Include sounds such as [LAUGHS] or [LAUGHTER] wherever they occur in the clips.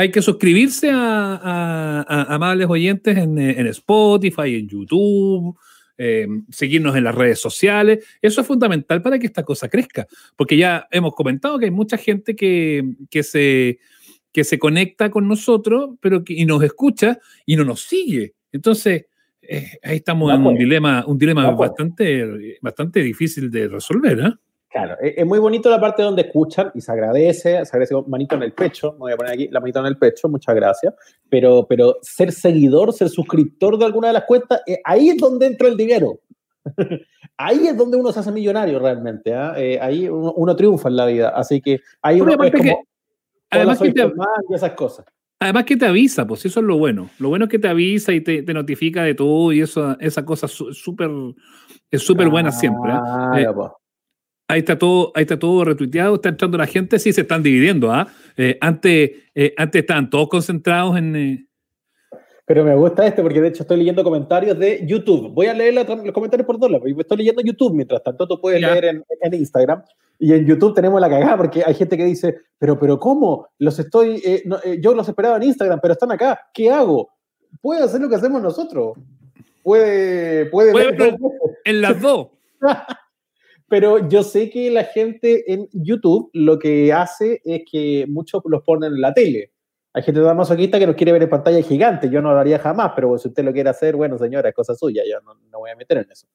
hay que suscribirse a, amables oyentes en, en, Spotify, en YouTube, eh, seguirnos en las redes sociales. Eso es fundamental para que esta cosa crezca, porque ya hemos comentado que hay mucha gente que, que se, que se conecta con nosotros pero que, y nos escucha y no nos sigue. Entonces, eh, ahí estamos en un dilema, un dilema bastante, bastante difícil de resolver. ¿eh? Claro, es muy bonito la parte donde escuchan y se agradece, se agradece manito en el pecho, me voy a poner aquí la manito en el pecho, muchas gracias, pero, pero ser seguidor, ser suscriptor de alguna de las cuentas, eh, ahí es donde entra el dinero. [LAUGHS] ahí es donde uno se hace millonario realmente, ¿ah? eh, ahí uno, triunfa en la vida, así que ahí uno es como, además que te, esas cosas. Además que te avisa, pues eso es lo bueno. Lo bueno es que te avisa y te, notifica de todo y eso, esa cosa súper es súper buena siempre. ¿eh? Ahí está todo, ahí está todo retuiteado, está entrando la gente, sí se están dividiendo, ¿ah? Eh, antes, eh, antes estaban todos concentrados en. Eh, Pero me gusta este porque de hecho estoy leyendo comentarios de YouTube. Voy a leer los comentarios por dólar, estoy leyendo YouTube mientras tanto tú puedes leer en, en, Instagram. Y en YouTube tenemos la cagada porque hay gente que dice, pero, pero ¿cómo? Los estoy, yo los esperaba en Instagram, pero están acá. ¿Qué hago? Puede hacer lo que hacemos nosotros. Puede, puede, puede en las dos. [LAUGHS] Pero yo sé que la gente en YouTube lo que hace es que muchos los ponen en la tele. Hay gente más masoquista que nos quiere ver en pantalla gigante. Yo no lo haría jamás, pero si usted lo quiere hacer, bueno, señora, es cosa suya. Yo no, no voy a meter en eso.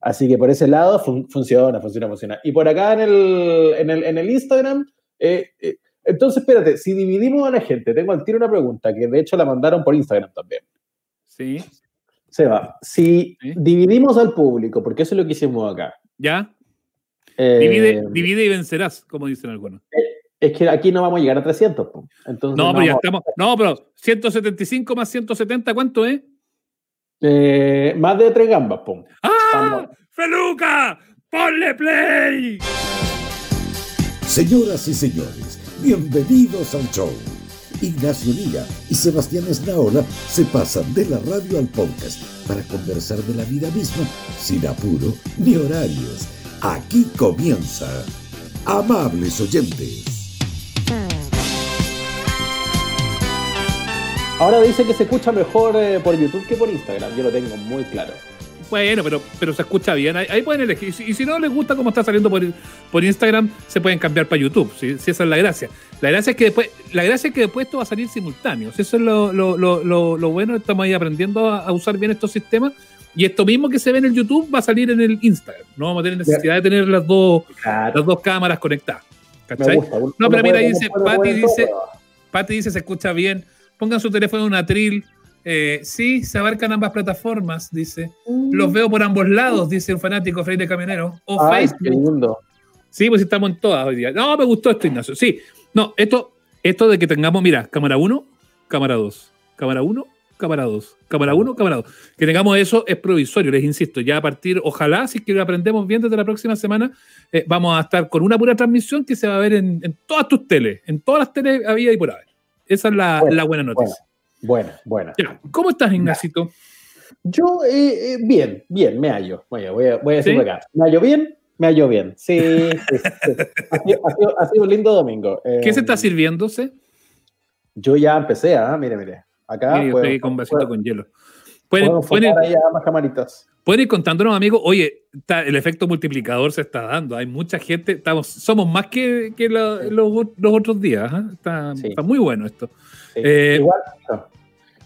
Así que por ese lado funciona, funciona, funciona. Y por acá en el, en el, en el Instagram, eh, eh, entonces espérate, si dividimos a la gente, tengo al tiro una pregunta que de hecho la mandaron por Instagram también. Sí. Seba, si dividimos al público, porque eso es lo que hicimos acá. ¿Ya? Divide, eh, divide y vencerás, como dicen algunos. Es que aquí no vamos a llegar a 300. Entonces, no, pero ya estamos. No, pero 175 más 170, ¿cuánto es? Eh, más de tres gambas, pum. ¡Ah! ¡Feluca! ¡Ponle play! Señoras y señores, bienvenidos al show. Ignacio Liga y Sebastián Esnaola se pasan de la radio al podcast para conversar de la vida misma sin apuro ni horarios Aquí comienza. Amables oyentes. Ahora dice que se escucha mejor eh, por YouTube que por Instagram. Yo lo tengo muy claro. Bueno, pero, pero se escucha bien. Ahí, pueden elegir. Y si no les gusta cómo está saliendo por, por Instagram, se pueden cambiar para YouTube. Si, esa es la gracia. La gracia es que después, la gracia es que después esto va a salir simultáneo. Eso es lo, lo, lo, lo bueno. Estamos ahí aprendiendo a, a, usar bien estos sistemas y esto mismo que se ve en el YouTube va a salir en el Instagram. No vamos a tener necesidad de tener las dos, las dos cámaras conectadas. ¿Cachai? no, pero mira, ahí dice, Pati dice, Pati dice, se escucha bien. Pongan su teléfono en un atril. Eh, sí, se abarcan ambas plataformas, dice. Mm. Los veo por ambos lados, dice un fanático Freire Camionero. O Facebook. Sí, pues estamos en todas hoy día. No, me gustó esto, Ignacio. Sí, no, esto, esto de que tengamos, mira, cámara 1, cámara 2, cámara 1, cámara 2, cámara 1, cámara 2. Que tengamos eso es provisorio, les insisto. Ya a partir, ojalá, si es que lo aprendemos bien desde la próxima semana, eh, vamos a estar con una pura transmisión que se va a ver en, todas tus teles, en todas las teles había y por haber. Esa es la, buena noticia. Buena, buena. ¿Cómo estás, Ignacito? Yo, eh, eh, bien, bien, me hallo. Voy a, voy a, voy a decirlo acá. ¿Me hallo bien? Me hallo bien. Sí, sí, [LAUGHS] Ha, sido, un lindo domingo. ¿Qué se está sirviéndose? Yo ya empecé, ¿ah? Mire, mire. Acá. Sí, con vasito con hielo. Pueden, pueden, pueden ir contándonos, amigos, oye, el efecto multiplicador se está dando. Hay mucha gente, estamos, somos más que, que los, los, otros días. ¿eh? Está, está, muy bueno esto. Eh, Igual,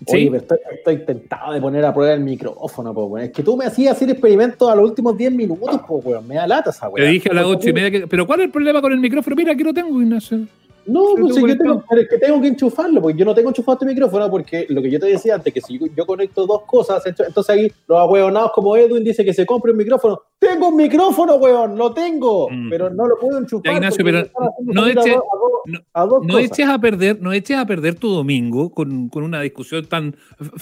Oye, estoy, estoy, tentado de poner a prueba el micrófono, po, Es que tú me hacías hacer experimentos a los últimos 10 minutos, po, weón. Me da lata esa weón. Te dije a las 8 y media que. Pero ¿cuál es el problema con el micrófono? Mira, aquí lo tengo, Ignacio. No, pues yo tengo, es que tengo que enchufarlo, porque yo no tengo enchufado este micrófono, porque lo que yo te decía antes, que si yo, conecto dos cosas, entonces ahí los ahueonados como Edwin dice que se compre un micrófono. Tengo un micrófono, weón, lo tengo, mm. pero no lo puedo enchufar. Ignacio, pero no, eches, a, no, eches a perder, no eches a perder tu domingo con, con una discusión tan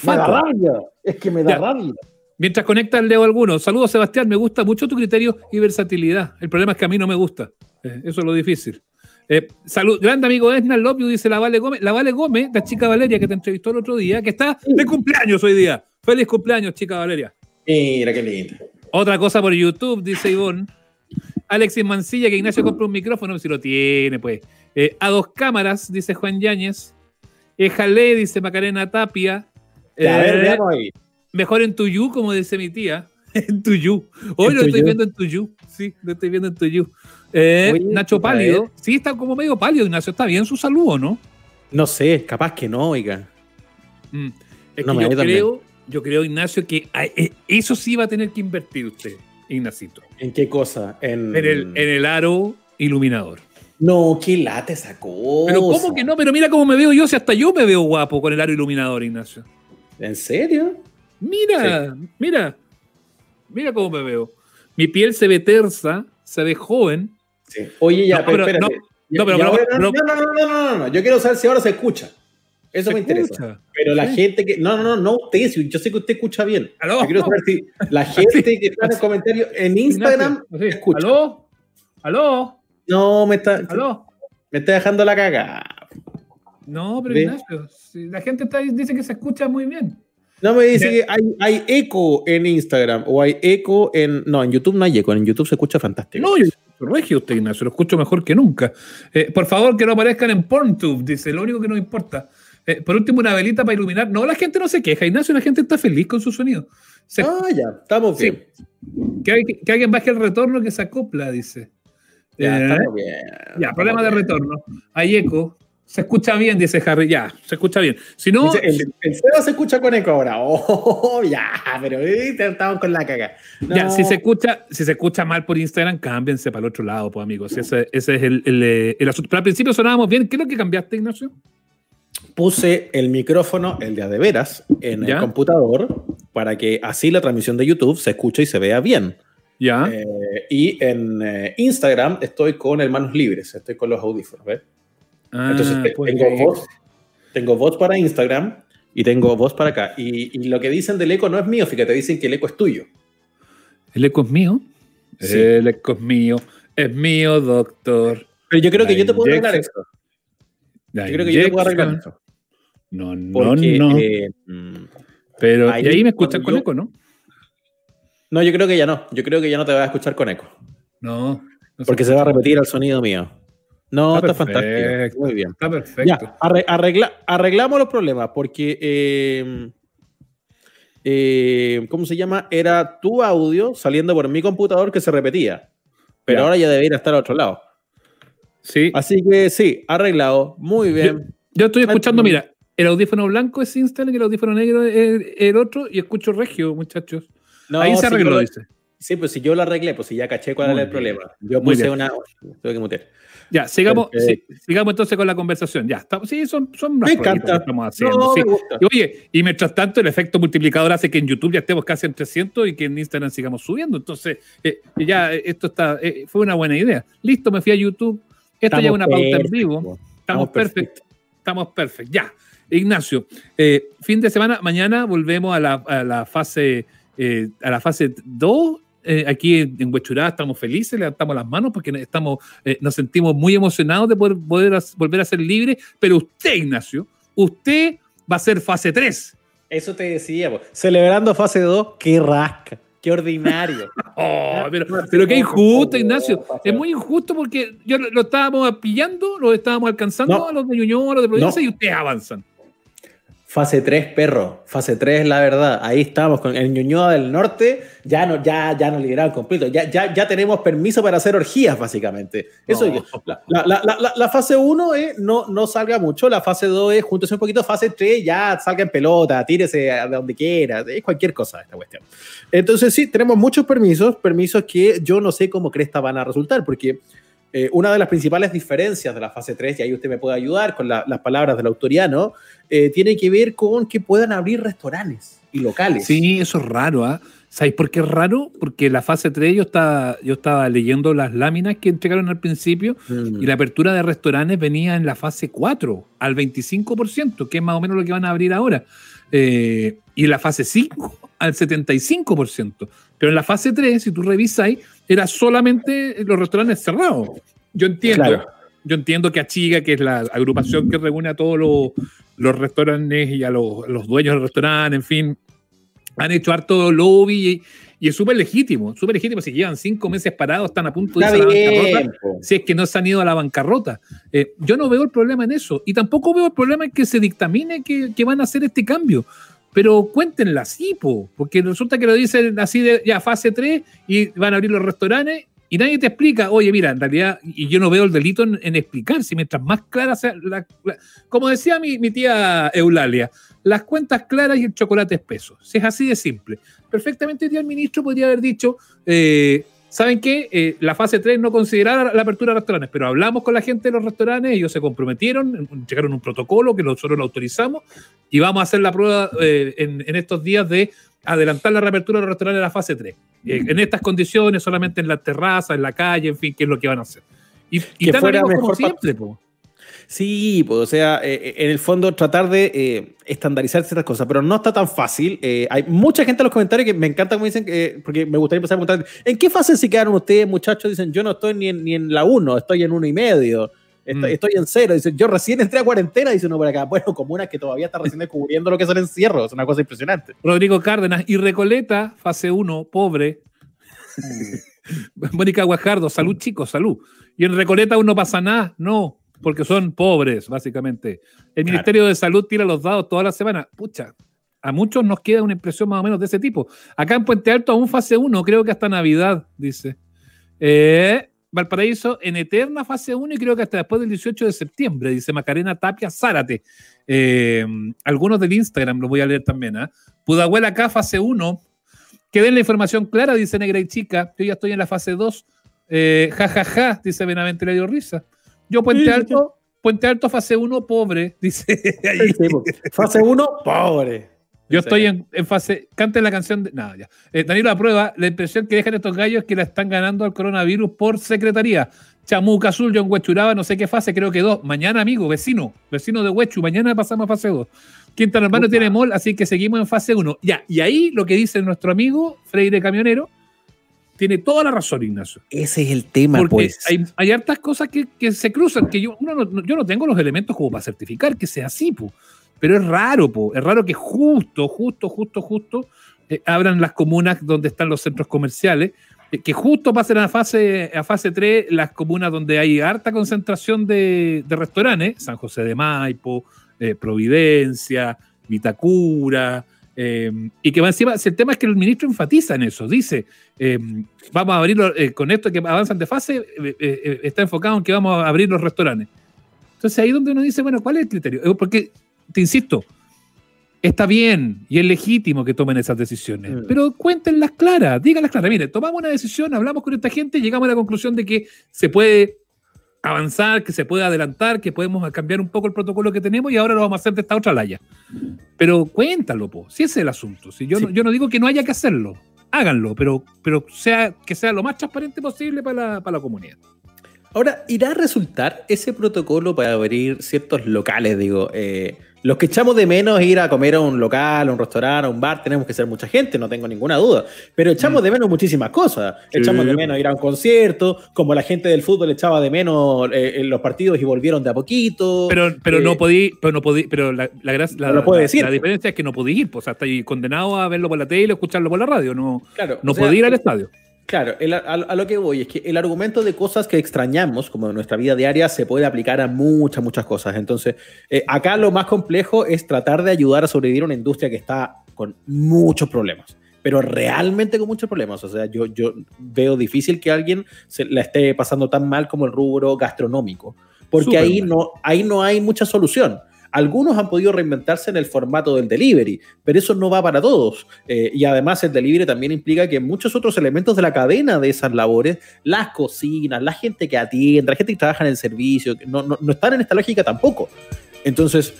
Me da rabia, es que me da rabia. Mientras conectas, leo algunos. Saludos, Sebastián. Me gusta mucho tu criterio y versatilidad. El problema es que a mí no me gusta. Eh, eso es lo difícil. Eh, salud, grande amigo Esna Lopio, dice la Vale Gómez. La Vale Gómez, la chica Valeria que te entrevistó el otro día, que está de cumpleaños hoy día. Feliz cumpleaños, chica Valeria. Mira qué lindo. Otra cosa por YouTube, dice Ivonne. Alexis Mancilla, que Ignacio compra un micrófono, si lo tiene, pues. Eh, a dos cámaras, dice Juan Yáñez. Éjale, dice Macarena Tapia. A ver, Eh, veamos ahí. mejor en Tuyú, como dice mi tía. [LAUGHS] en Tuyú. Hoy En lo estoy viendo en Tuyú. Sí, lo estoy viendo en Tuyú. Eh, Oye, Nacho Pálido. Sí, está como medio pálido, Ignacio. ¿Está bien su salud o no? No sé, capaz que no, oiga. Mm. Es No, que me yo también. creo, yo creo, Ignacio, que eh, eso sí va a tener que invertir usted, Ignacito. ¿En qué cosa? En, En el, en el aro iluminador. No, qué lata esa cosa. Pero ¿cómo que no? Pero mira cómo me veo yo, si hasta yo me veo guapo con el aro iluminador, Ignacio. ¿En serio? Mira, mira, mira cómo me veo. Mi piel se ve tersa, se ve joven. Sí. Oye, ya, No, pero, espérate. no, no, pero- Y ahora- pero- no, no, no, no, no. Yo quiero saber si ahora se escucha. Eso Se me interesa. Pero la Sí. gente que. No, no, no, no usted. Yo sé que usted escucha bien. Aló. Yo quiero saber si la [LAUGHS] gente que está en el comentario en Instagram sí. escucha. ¿Aló? ¿Aló? No, me está, ¿Aló? me está dejando la cagada. No, pero ¿Ve? Ignacio, si la gente está, dice que se escucha muy bien. No me dice que hay, hay eco en Instagram o hay eco en. No, en YouTube no hay eco. En YouTube se escucha fantástico. No, yo escucho regio usted, Ignacio, lo escucho mejor que nunca. Eh, por favor, que no aparezcan en PornTube, dice, lo único que nos importa. Eh, por último, una velita para iluminar. No, la gente no se queja, Ignacio, la gente está feliz con su sonido. Se- Ah, ya, estamos Sí. bien. que, hay- que alguien baje el retorno que se acopla, dice. Ya, Eh, estamos bien. ya, problema de retorno. Hay eco. Se escucha bien, dice Harry. Ya, se escucha bien. Si no, Dice, el, el Seba se escucha con eco ahora. [LAUGHS] Oh, ya, pero eh, estamos con la caga. No. Ya, si se escucha, si se escucha mal por Instagram, cámbiense para el otro lado, pues amigos. Ese, ese es el, el, eh, el asunto. Pero al principio sonábamos bien. ¿Qué es lo que cambiaste, Ignacio? Puse el micrófono, el de a de veras, en Ya. el computador para que así la transmisión de YouTube se escuche y se vea bien. Ya. Eh, y en eh, Instagram estoy con el manos libres, estoy con los audífonos. ¿ves? Ah, Entonces te- pues, tengo, eh, voz, tengo voz para Instagram y tengo voz para acá. Y, y lo que dicen del eco no es mío, fíjate, dicen que el eco es tuyo. El eco es mío. Sí. El eco es mío. Es mío, doctor. Pero yo creo que yo te puedo arreglar. La Yo creo que yo te puedo arreglar eso. No, no, Porque, no. eh, mm, Pero, ahí y ahí me escuchan con yo- eco, ¿no? no, yo creo que ya no. Yo creo que ya no te vas a escuchar con eco. No. no Porque se va a repetir el sonido mío. No, Está está, fantástico. Muy bien. Está perfecto. Ya, arre- arregla- arreglamos los problemas porque, eh, eh, ¿cómo se llama? Era tu audio saliendo por mi computador que se repetía. Pero Ya. ahora ya debería estar al otro lado. Sí. Así que sí, arreglado. Muy bien. Yo estoy escuchando, mira, el audífono blanco es Instant y el audífono negro es el otro y escucho regio, muchachos. No, ahí se arregló, lo- dice. Sí, pues si yo lo arreglé, pues si ya caché cuál Muy era el bien. problema. Yo puse una. Tuve que mutear. Ya, sigamos, sigamos entonces con la conversación. Ya, estamos, sí, son, son unas Me encanta. que estamos haciendo. No, sí. me gusta. Y oye, y mientras tanto, el efecto multiplicador hace que en YouTube ya estemos casi en 300 y que en Instagram sigamos subiendo. Entonces, eh, ya eh, esto está, eh, fue una buena idea. Listo, me fui a YouTube. Esto ya es una pauta en vivo. Estamos perfectos. Estamos perfectos. Ya. Ignacio, eh, fin de semana, mañana volvemos a la, a la fase eh, a la fase 2. Eh, aquí en, Huechurá estamos felices, levantamos las manos porque estamos, eh, nos sentimos muy emocionados de poder, poder as- volver a ser libres. Pero usted, Ignacio, usted va a ser fase 3. Eso te decía, po. celebrando fase 2, qué rasca, qué ordinario. [LAUGHS] Oh, pero, qué injusto, Ignacio. favor. Es muy injusto porque yo lo, lo estábamos pillando, lo estábamos alcanzando No. a los de Ñuñoa, a los de Providencia No. y ustedes avanzan. Fase 3, perro. Fase 3 la verdad. Ahí estamos con el Ñuñoa del Norte. Ya no, ya, ya nos liberaron completo. Ya, ya, ya tenemos permiso para hacer orgías, básicamente. Eso No. es- la, la- la- la- fase 1 es no, no salga mucho. La fase 2 es júntese un poquito. Fase 3 ya salga en pelota, tírese a donde quiera. Es cualquier cosa esta cuestión. Entonces, sí, tenemos muchos permisos. Permisos que yo no sé cómo cresta van a resultar, porque. Eh, una de las principales diferencias de la fase 3, y ahí usted me puede ayudar con la- las palabras del autoriano, eh, tiene que ver con que puedan abrir restaurantes y locales. Sí, eso es raro, ¿ah? ¿Sabéis por qué es raro? Porque la fase 3 yo estaba, yo estaba leyendo las láminas que entregaron al principio Mm. y la apertura de restaurantes venía en la fase 4 al 25%, que es más o menos lo que van a abrir ahora. Eh, y en la fase 5 al 75%. Pero en la fase 3, si tú revisas, era solamente los restaurantes cerrados. Yo entiendo, Claro. yo entiendo que Achiga, que es la agrupación que reúne a todos los, los restaurantes y a los, los dueños del restaurante, en fin, han hecho harto lobby Y es súper legítimo, súper legítimo. Si llevan cinco meses parados, están a punto de Está irse a la bancarrota. Si es que no se han ido a la bancarrota. Eh, yo no veo el problema en eso. Y tampoco veo el problema en que se dictamine que, que van a hacer este cambio. Pero cuéntenla así, po, porque resulta que lo dicen así de ya fase 3 y van a abrir los restaurantes y nadie te explica, oye, mira, en realidad, y yo no veo el delito en, en explicar, si mientras más clara sea, como decía mi, tía Eulalia, las cuentas claras y el chocolate espeso. Si es así de simple. Perfectamente el ministro podría haber dicho, eh, ¿saben qué? Eh, la fase 3 no consideraba la apertura de restaurantes, pero hablamos con la gente de los restaurantes, ellos se comprometieron, llegaron un protocolo que nosotros lo autorizamos y vamos a hacer la prueba eh, en, en estos días de adelantar la reapertura de los restaurantes a la fase 3. Eh, en estas condiciones, solamente en la terraza, en la calle, en fin, qué es lo que van a hacer. Y, y Que fuera como siempre, po. Sí, pues, o sea, eh, en el fondo tratar de eh, estandarizar ciertas cosas, pero no está tan fácil. Eh, hay mucha gente en los comentarios que me encanta como dicen, que, porque me gustaría empezar a preguntar, ¿en qué fase se quedaron ustedes, muchachos? Dicen, yo no estoy ni en, ni en la 1, estoy en uno y medio. Estoy, Mm. estoy en cero. Dicen, yo recién entré a cuarentena, dice uno por acá. Bueno, como una que todavía está recién descubriendo lo que es el encierro. Es una cosa impresionante. Rodrigo Cárdenas y Recoleta, fase 1, pobre. [LAUGHS] Mónica Guajardo, salud chicos, salud. Y en Recoleta aún no pasa nada, no, porque son pobres, básicamente. El Claro. Ministerio de Salud tira los dados toda la semana. Pucha, a muchos nos queda una impresión más o menos de ese tipo. Acá en Puente Alto aún fase 1, creo que hasta Navidad, dice. Eh, Valparaíso en eterna fase 1 y creo que hasta después del 18 de septiembre, dice Macarena Tapia Zárate. Eh, algunos del Instagram los voy a leer también. ¿ah? Pudahuel acá, fase 1. Que den la información clara, dice Negra y Chica. Yo ya estoy en la fase 2. Eh, ja, ja, ja, dice Benavente le dio risa. Yo, Puente Alto, Puente Alto, fase 1, pobre, [LAUGHS] dice ahí. Sí. Fase 1, pobre. Yo estoy en, en fase. Canten la canción de. Nada, ya. Eh, Danilo aprueba. La impresión que dejan estos gallos es que la están ganando al coronavirus por secretaría. Chamuca Azul, John Huechuraba, no sé qué fase, creo que dos. Mañana, amigo, vecino, vecino de Huechu, mañana pasamos a fase 2. Quinta Hermano tiene mall, así que seguimos en fase 1. Ya, y ahí lo que dice nuestro amigo Freire Camionero tiene toda la razón, Ignacio. Ese es el tema, Porque pues. hay, hay hartas cosas que, que se cruzan, que yo, uno no, no- yo no tengo los elementos como para certificar que sea así, po. pero es raro, po. es raro que justo, justo, justo, justo eh, abran las comunas donde están los centros comerciales, eh, que justo pasen a fase, a fase 3 las comunas donde hay harta concentración de, de restaurantes, San José de Maipo, eh, Providencia, Vitacura, eh, y que va encima, el tema es que el ministro enfatiza en eso, dice, eh, vamos a abrirlo eh, con esto que avanzan de fase, eh, está enfocado en que vamos a abrir los restaurantes. Entonces ahí donde uno dice, bueno, ¿cuál es el criterio? Porque, te insisto, está bien y es legítimo que tomen esas decisiones, Mm. pero cuéntenlas claras, díganlas claras. Mire, tomamos una decisión, hablamos con esta gente, llegamos a la conclusión de que se puede avanzar, que se puede adelantar, que podemos cambiar un poco el protocolo que tenemos y ahora lo vamos a hacer de esta otra laya. Pero cuéntalo, po. si ese es el asunto. Si yo, Sí. no, yo no digo que no haya que hacerlo, háganlo, pero, pero sea, que sea lo más transparente posible para la, para la comunidad. Ahora, ¿irá a resultar ese protocolo para abrir ciertos locales? Digo, eh, los que echamos de menos ir a comer a un local, a un restaurante, a un bar, tenemos que ser mucha gente, no tengo ninguna duda. Pero echamos de menos muchísimas cosas. Sí. Echamos de menos ir a un concierto, como la gente del fútbol echaba de menos eh, en los partidos y volvieron de a poquito. Pero, pero Eh, no podí, pero no podí, pero la, la, la- No lo la- decir. la diferencia es que no podí ir, pues, o sea, está ahí condenado a verlo por la tele o escucharlo por la radio, no, claro, no sea, podí ir al estadio. Claro, el- a, a lo que voy es que el argumento de cosas que extrañamos, como en nuestra vida diaria, se puede aplicar a muchas, muchas cosas. Entonces, eh, acá lo más complejo es tratar de ayudar a sobrevivir a una industria que está con muchos problemas, pero realmente con muchos problemas. O sea, yo, yo veo difícil que alguien se la esté pasando tan mal como el rubro gastronómico, porque ahí mal. no, ahí no hay mucha solución. Algunos han podido reinventarse en el formato del delivery, pero eso no va para todos. Eh, y además el delivery también implica que muchos otros elementos de la cadena de esas labores, las cocinas, la gente que atiende, la gente que trabaja en el servicio, no, no, no están en esta lógica tampoco. Entonces,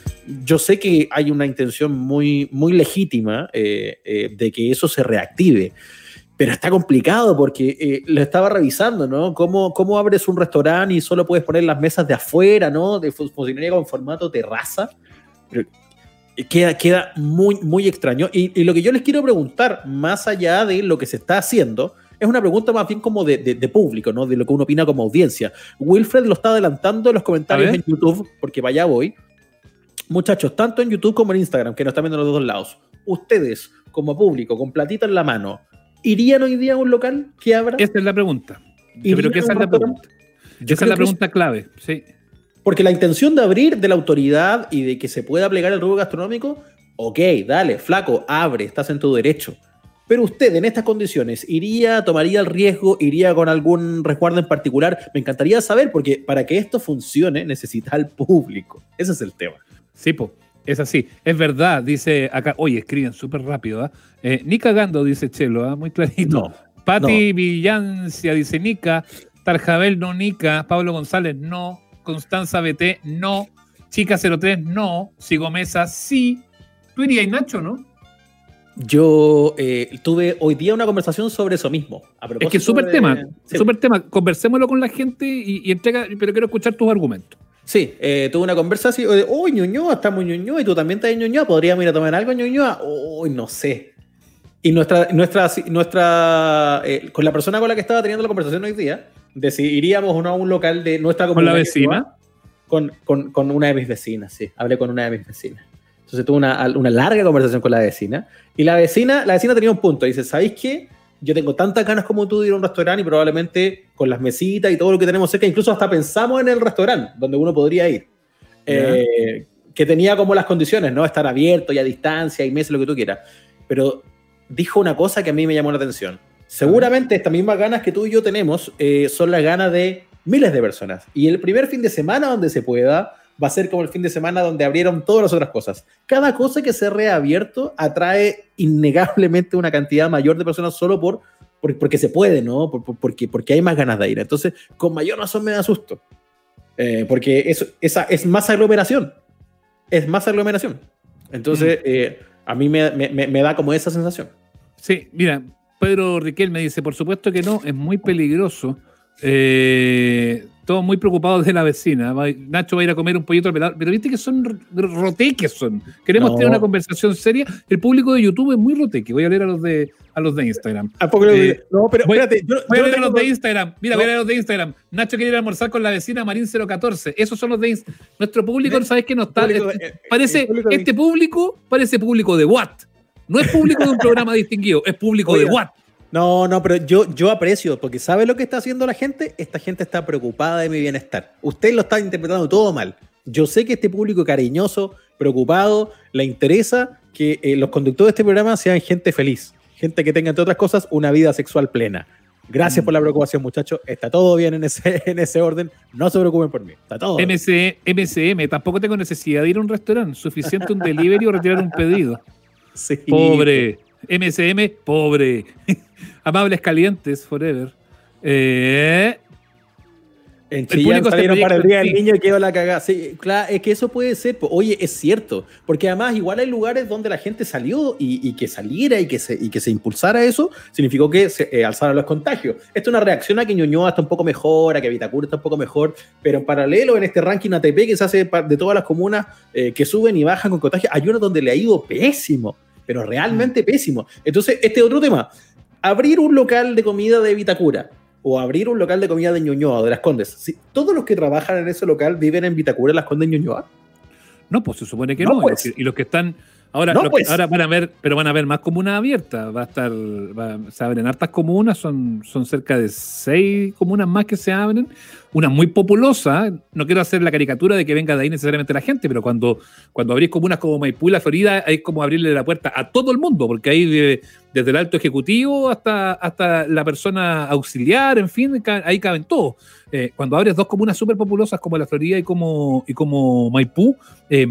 yo sé que hay una intención muy, muy legítima eh, eh, de que eso se reactive, pero está complicado porque eh, lo estaba revisando, ¿no? ¿Cómo, ¿Cómo abres un restaurante y solo puedes poner las mesas de afuera, ¿no? De fu- funcionaría con formato terraza. Pero eh, queda, queda muy, muy extraño. Y, y lo que yo les quiero preguntar, más allá de lo que se está haciendo, es una pregunta más bien como de, de- de público, ¿no? De lo que uno opina como audiencia. Wilfred lo está adelantando en los comentarios en YouTube, porque allá voy. Muchachos, tanto en YouTube como en Instagram, que nos están viendo los dos lados, ustedes, como público, con platita en la mano, ¿Irían hoy día a un local que abra? Esa es la pregunta. Yo creo que esa es la pregunta. esa es la pregunta clave, sí. Porque la intención de abrir de la autoridad y de que se pueda plegar el rubro gastronómico, ok, dale, flaco, abre, estás en tu derecho. Pero usted en estas condiciones, ¿iría, tomaría el riesgo, iría con algún resguardo en particular? Me encantaría saber, porque para que esto funcione necesita al público. Ese es el tema. Sí, po, es así. Es verdad, dice acá, oye, escriben súper rápido, ¿ah? ¿eh? ni cagando, dice Chelo, muy clarito. No, Pati Villancia dice Nica, Tarjabel no Nica, Pablo González no, Constanza BT no, Chica 03 no, Sigo Mesa sí. Tú irías Nacho, ¿no? Yo eh, tuve hoy día una conversación sobre eso mismo. A Es que súper de- tema, Sí. súper tema. Conversémoslo con la gente y, y entrega, pero quiero escuchar tus argumentos. Sí, eh, tuve una conversación de, uy, Ñuñoa, estamos en Ñuñoa y tú también estás en Ñuñoa, ¿podríamos ir a tomar algo en Ñuñoa? Uy, no sé. Y nuestra, nuestra, nuestra eh, con la persona con la que estaba teniendo la conversación hoy día, de si iríamos o no a un local de nuestra ¿Con comunidad. la de vecina? Con, con, con una de mis vecinas, sí. Hablé con una de mis vecinas. Entonces tuve una, una larga conversación con la vecina. Y la vecina, la vecina tenía un punto. Dice, ¿sabéis qué? Yo tengo tantas ganas como tú de ir a un restaurante y probablemente con las mesitas y todo lo que tenemos cerca, incluso hasta pensamos en el restaurante donde uno podría ir. Eh, que tenía como las condiciones, ¿no? Estar abierto y a distancia y meses, lo que tú quieras. Pero dijo una cosa que a mí me llamó la atención. Seguramente estas mismas ganas que tú y yo tenemos eh, son las ganas de miles de personas. Y el primer fin de semana donde se pueda va a ser como el fin de semana donde abrieron todas las otras cosas. Cada cosa que se reabierto atrae innegablemente una cantidad mayor de personas solo por, por- porque se puede, ¿no? Por- por- porque, porque hay más ganas de ir. Entonces, con mayor razón me da susto. Eh, porque eso, esa es más aglomeración. Es más aglomeración. Entonces, eh, a mí me, me- me- me da como esa sensación. Sí, mira, Pedro Riquel me dice, por supuesto que no, es muy peligroso. Eh, todos muy preocupados de la vecina. Nacho va a ir a comer un pollito al pelador, pero viste que son roteques son. Queremos No. tener una conversación seria. El público de YouTube es muy roteque. Voy a leer a los de a los de Instagram. ¿A poco Eh, no, pero voy- espérate, yo, Voy yo a leer a los de Instagram. Mira, voy a No. leer a los de Instagram. Nacho quiere ir a almorzar con la vecina Marín 014. Esos son los de Instagram. Nuestro público, ¿sabes qué no está? público, Este- parece, público este público parece público de Watt. No es público de un [LAUGHS] programa distinguido, es público de Watt. No, no, pero yo, yo aprecio, porque ¿sabe lo que está haciendo la gente? Esta gente está preocupada de mi bienestar. Usted lo está interpretando todo mal. Yo sé que este público cariñoso, preocupado, le interesa que eh, los conductores de este programa sean gente feliz, gente que tenga, entre otras cosas, una vida sexual plena. Gracias por la preocupación, muchachos. Está todo bien en ese, [LAUGHS] en ese orden. No se preocupen por mí. Está todo bien. MC, MCM, tampoco tengo necesidad de ir a un restaurante. Suficiente un delivery o retirar un pedido. [LAUGHS] Sí. Pobre. [LAUGHS] MCM, pobre. Amables calientes, forever. Eh, En este salieron para el día del niño y quedó la cagada. Sí, claro, es que eso puede ser. Oye, es cierto. Porque además, igual hay lugares donde la gente salió y, y que saliera y que, se, y que se impulsara eso, significó que se eh, alzaron los contagios. Esto es una reacción a que Ñuñoa está un poco mejor, a que Vitacura está un poco mejor, pero en paralelo, en este ranking ATP que se hace de todas las comunas eh, que suben y bajan con contagios, hay una donde le ha ido pésimo, pero realmente pésimo. Entonces, este otro tema. Abrir un local de comida de Vitacura o abrir un local de comida de Ñuñoa o de Las Condes. Si todos los que trabajan en ese local viven en Vitacura, Las Condes, Ñuñoa. no, pues se supone que No, no. pues. Y, los que, y los que están. Ahora, No, los pues. ahora van a ver, pero van a ver más comunas abiertas. Va a estar. va- se abren hartas comunas, son, son cerca de seis comunas más que se abren. Una muy populosa. No quiero hacer la caricatura de que venga de ahí necesariamente la gente, pero cuando, cuando abrís comunas como Maipú y La Florida, es como abrirle la puerta a todo el mundo, porque ahí vive desde el alto ejecutivo hasta, hasta la persona auxiliar, en fin, ahí caben todos. Eh, cuando abres dos comunas súper populosas como La Florida y como, y como Maipú, eh,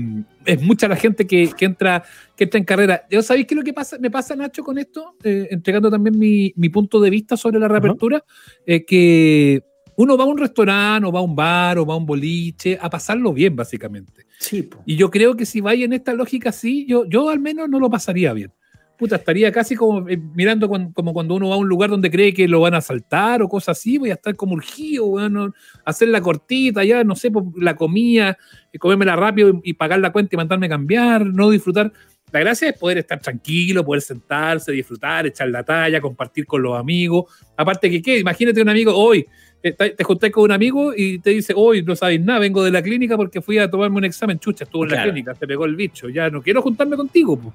es mucha la gente que, que entra que entra en carrera. ¿Yo sabéis qué es lo que pasa, me pasa, Nacho, con esto? Eh, entregando también mi, mi punto de vista sobre la reapertura, eh, que uno va a un restaurante o va a un bar o va a un boliche a pasarlo bien, básicamente. Sí, po. Y yo creo que si vaya en esta lógica así, yo, yo al menos no lo pasaría bien. Puta, estaría casi como eh, mirando como cuando uno va a un lugar donde cree que lo van a asaltar o cosas así, voy a estar como urgido, bueno, hacer la cortita, ya, no sé, la comida, y comérmela rápido y, y pagar la cuenta y mandarme a cambiar, no disfrutar. La gracia es poder estar tranquilo, poder sentarse, disfrutar, echar la talla, compartir con los amigos. Aparte que, ¿qué? Imagínate un amigo, hoy te, te junté con un amigo y te dice, hoy no sabéis nada, vengo de la clínica porque fui a tomarme un examen, chucha, estuvo en la clínica, se pegó el bicho, ya no quiero juntarme contigo. po.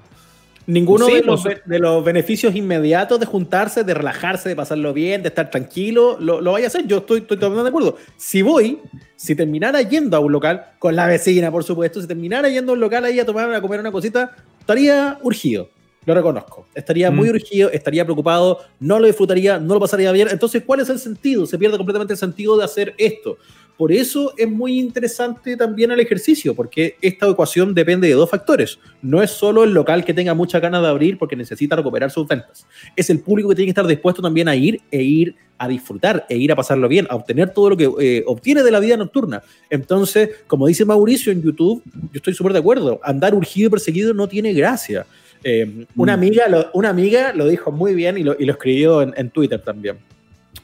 Ninguno Sí, de, los, de los beneficios inmediatos de juntarse, de relajarse, de pasarlo bien, de estar tranquilo, lo, lo vaya a hacer. Yo estoy, estoy totalmente de acuerdo. Si voy, si terminara yendo a un local, con la vecina, por supuesto, si terminara yendo a un local ahí a tomar, a comer una cosita, estaría urgido. Lo reconozco. Estaría muy Mm. urgido, estaría preocupado, no lo disfrutaría, no lo pasaría bien. Entonces, ¿cuál es el sentido? Se pierde completamente el sentido de hacer esto. Por eso es muy interesante también el ejercicio, porque esta ecuación depende de dos factores. No es solo el local que tenga mucha ganas de abrir porque necesita recuperar sus ventas. Es el público que tiene que estar dispuesto también a ir e ir a disfrutar, e ir a pasarlo bien, a obtener todo lo que eh, obtiene de la vida nocturna. Entonces, como dice Mauricio en YouTube, yo estoy súper de acuerdo. Andar urgido y perseguido no tiene gracia. Eh, una, Mm. amiga lo, una amiga lo dijo muy bien y lo, y lo escribió en, en Twitter también.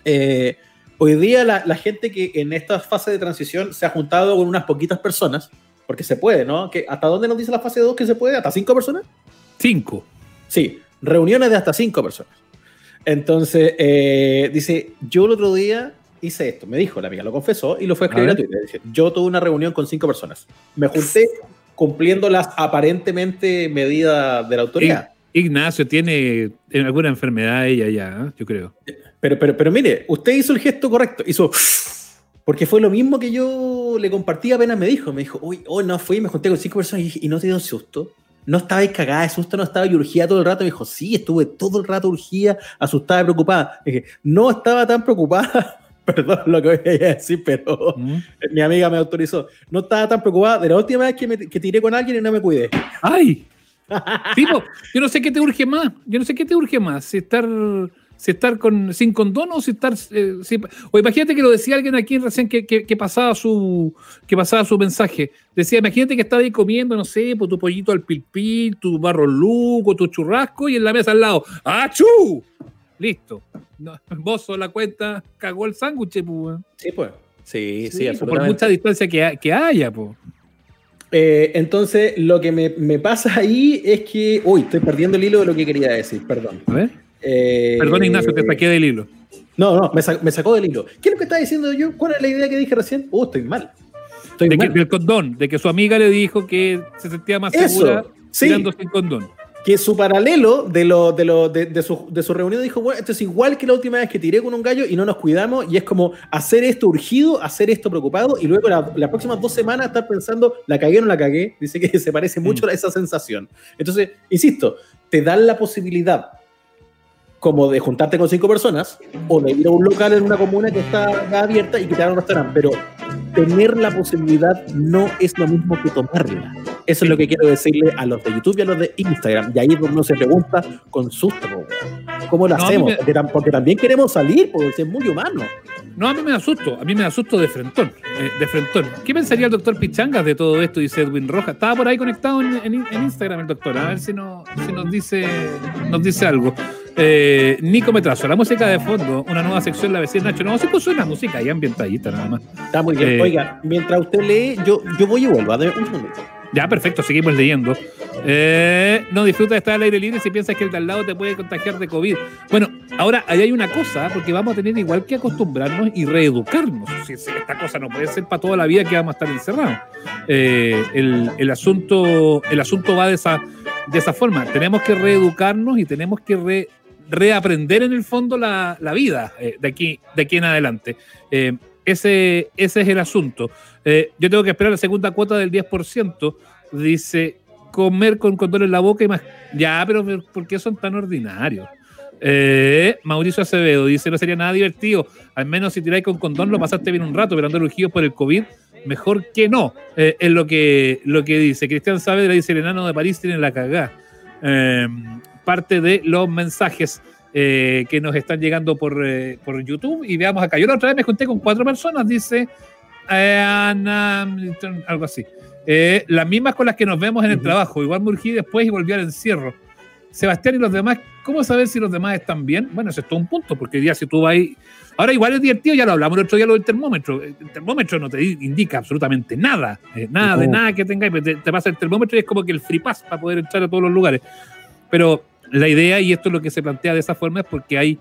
Eh, hoy día la, la gente que en esta fase de transición se ha juntado con unas poquitas personas, porque se puede, ¿no? Que ¿Hasta dónde nos dice la fase 2 que se puede? ¿Hasta cinco personas? Cinco. Sí, reuniones de hasta cinco personas. Entonces, eh, dice, yo el otro día hice esto, me dijo la amiga, lo confesó y lo fue a escribir A. Twitter. Dice, yo tuve una reunión con cinco personas. Me junté cumpliendo las aparentemente medidas de la autoridad. Ignacio tiene alguna enfermedad ella ya, ¿eh? yo creo. Pero, pero, pero mire, usted hizo el gesto correcto, hizo... Porque fue lo mismo que yo le compartí apenas me dijo. Me dijo, uy, oh, no fui, me junté con cinco personas y, y no te dio susto. No estabais cagada de susto, no estaba y urgida todo el rato. Me dijo, sí, estuve todo el rato urgida, asustada y preocupada. Dije, no estaba tan preocupada. Perdón lo que voy a decir, pero ¿Mm? mi amiga me autorizó. No estaba tan preocupada de la última vez que, me, que tiré con alguien y no me cuidé. ¡Ay! [LAUGHS] Tipo, yo no sé qué te urge más. Yo no sé qué te urge más. Si estar, si estar con, sin condón o si estar. eh, si- o imagínate que lo decía alguien aquí recién que, que- que pasaba su que pasaba su mensaje. Decía, imagínate que estás ahí comiendo, no sé, pues, tu pollito al pilpil, tu barro luco, tu churrasco y en la mesa al lado. ¡Achú! Listo. No, [LAUGHS] vos la cuenta, cagó el sándwich, pues. Sí, pues. Sí, sí, Sí, por mucha distancia que, ha- que haya, pues. Eh, entonces, lo que me, me pasa ahí es que. Uy, estoy perdiendo el hilo de lo que quería decir, perdón. A ver. Eh, Perdón, Ignacio, te saqué del hilo. No, no, me, sa- me sacó del hilo. ¿Qué es lo que estaba diciendo yo? ¿Cuál es la idea que dije recién? Uh, estoy mal. Estoy De que- mal. del condón, de que su amiga le dijo que se sentía más Eso, segura sí. tirando sin condón. Que su paralelo de, lo, de, lo, de, de su, de su reunión dijo, bueno, esto es igual que la última vez que tiré con un gallo y no nos cuidamos, y es como hacer esto urgido, hacer esto preocupado, y luego la- las próximas dos semanas estar pensando, la cagué o no la cagué, dice que se parece mucho Mm. a esa sensación. Entonces, insisto, te dan la posibilidad como de juntarte con cinco personas o de ir a un local en una comuna que está abierta y que te hagan un restaurante, pero tener la posibilidad no es lo mismo que tomarla. Eso es lo que quiero decirle a los de YouTube y a los de Instagram. Y ahí uno se pregunta con susto. ¿cómo lo No, hacemos? me- Porque, tam- porque también queremos salir, porque es muy humano. No, a mí me asusto, a mí me asusto de frentón, eh, de frentón. ¿Qué pensaría el doctor Pichangas de todo esto? Dice Edwin Rojas. Estaba por ahí conectado en, en- en Instagram el doctor, a ver si, no, si nos, dice, nos dice algo. Eh, Nico Metrazo, la música de fondo, una nueva sección, la vecina Nacho. No, sí puso una música ahí ambientadita nada más. Está muy bien. Eh, Oiga, mientras usted lee, yo, yo voy y vuelvo. A ver, un segundo. Ya, perfecto, seguimos leyendo. Eh, no disfruta de estar al aire libre si piensas que el de al lado te puede contagiar de COVID. Bueno, ahora ahí hay una cosa, porque vamos a tener igual que acostumbrarnos y reeducarnos. Si, esta cosa no puede ser para toda la vida que vamos a estar encerrados. Eh, el, el asunto, el asunto va de esa, de esa forma. Tenemos que reeducarnos y tenemos que re- reaprender en el fondo la, la vida eh, de, aquí, de aquí en adelante. Ese, ese es el asunto. Eh, yo tengo que esperar la segunda cuota del 10%. Dice, comer con condón en la boca y más. Ya, pero ¿por qué son tan ordinarios? Eh, Mauricio Acevedo dice, no sería nada divertido. Al menos si tiráis con condón lo pasaste bien un rato, pero andar urgidos por el COVID, mejor que no. Eh, es lo que, lo que dice. Cristian Saavedra dice, el enano de París tiene la cagá. Eh, parte de los mensajes que nos están llegando por, por YouTube. Y veamos acá. Yo la otra vez me junté con cuatro personas, dice algo así. Eh, las mismas con las que nos vemos en el Ujú. trabajo. Igual me urgí después y volví al encierro. Sebastián y los demás, ¿cómo saber si los demás están bien? Bueno, ese es todo un punto, porque ya si tú vas ahí. Ahora, igual es divertido, ya lo hablamos el otro día, lo del termómetro. El termómetro no te indica absolutamente nada, eh, nada de nada que tengáis. Te, te pasa el termómetro y es como que el free pass para poder entrar a todos los lugares. Pero la idea, y esto es lo que se plantea de esa forma, es porque hay,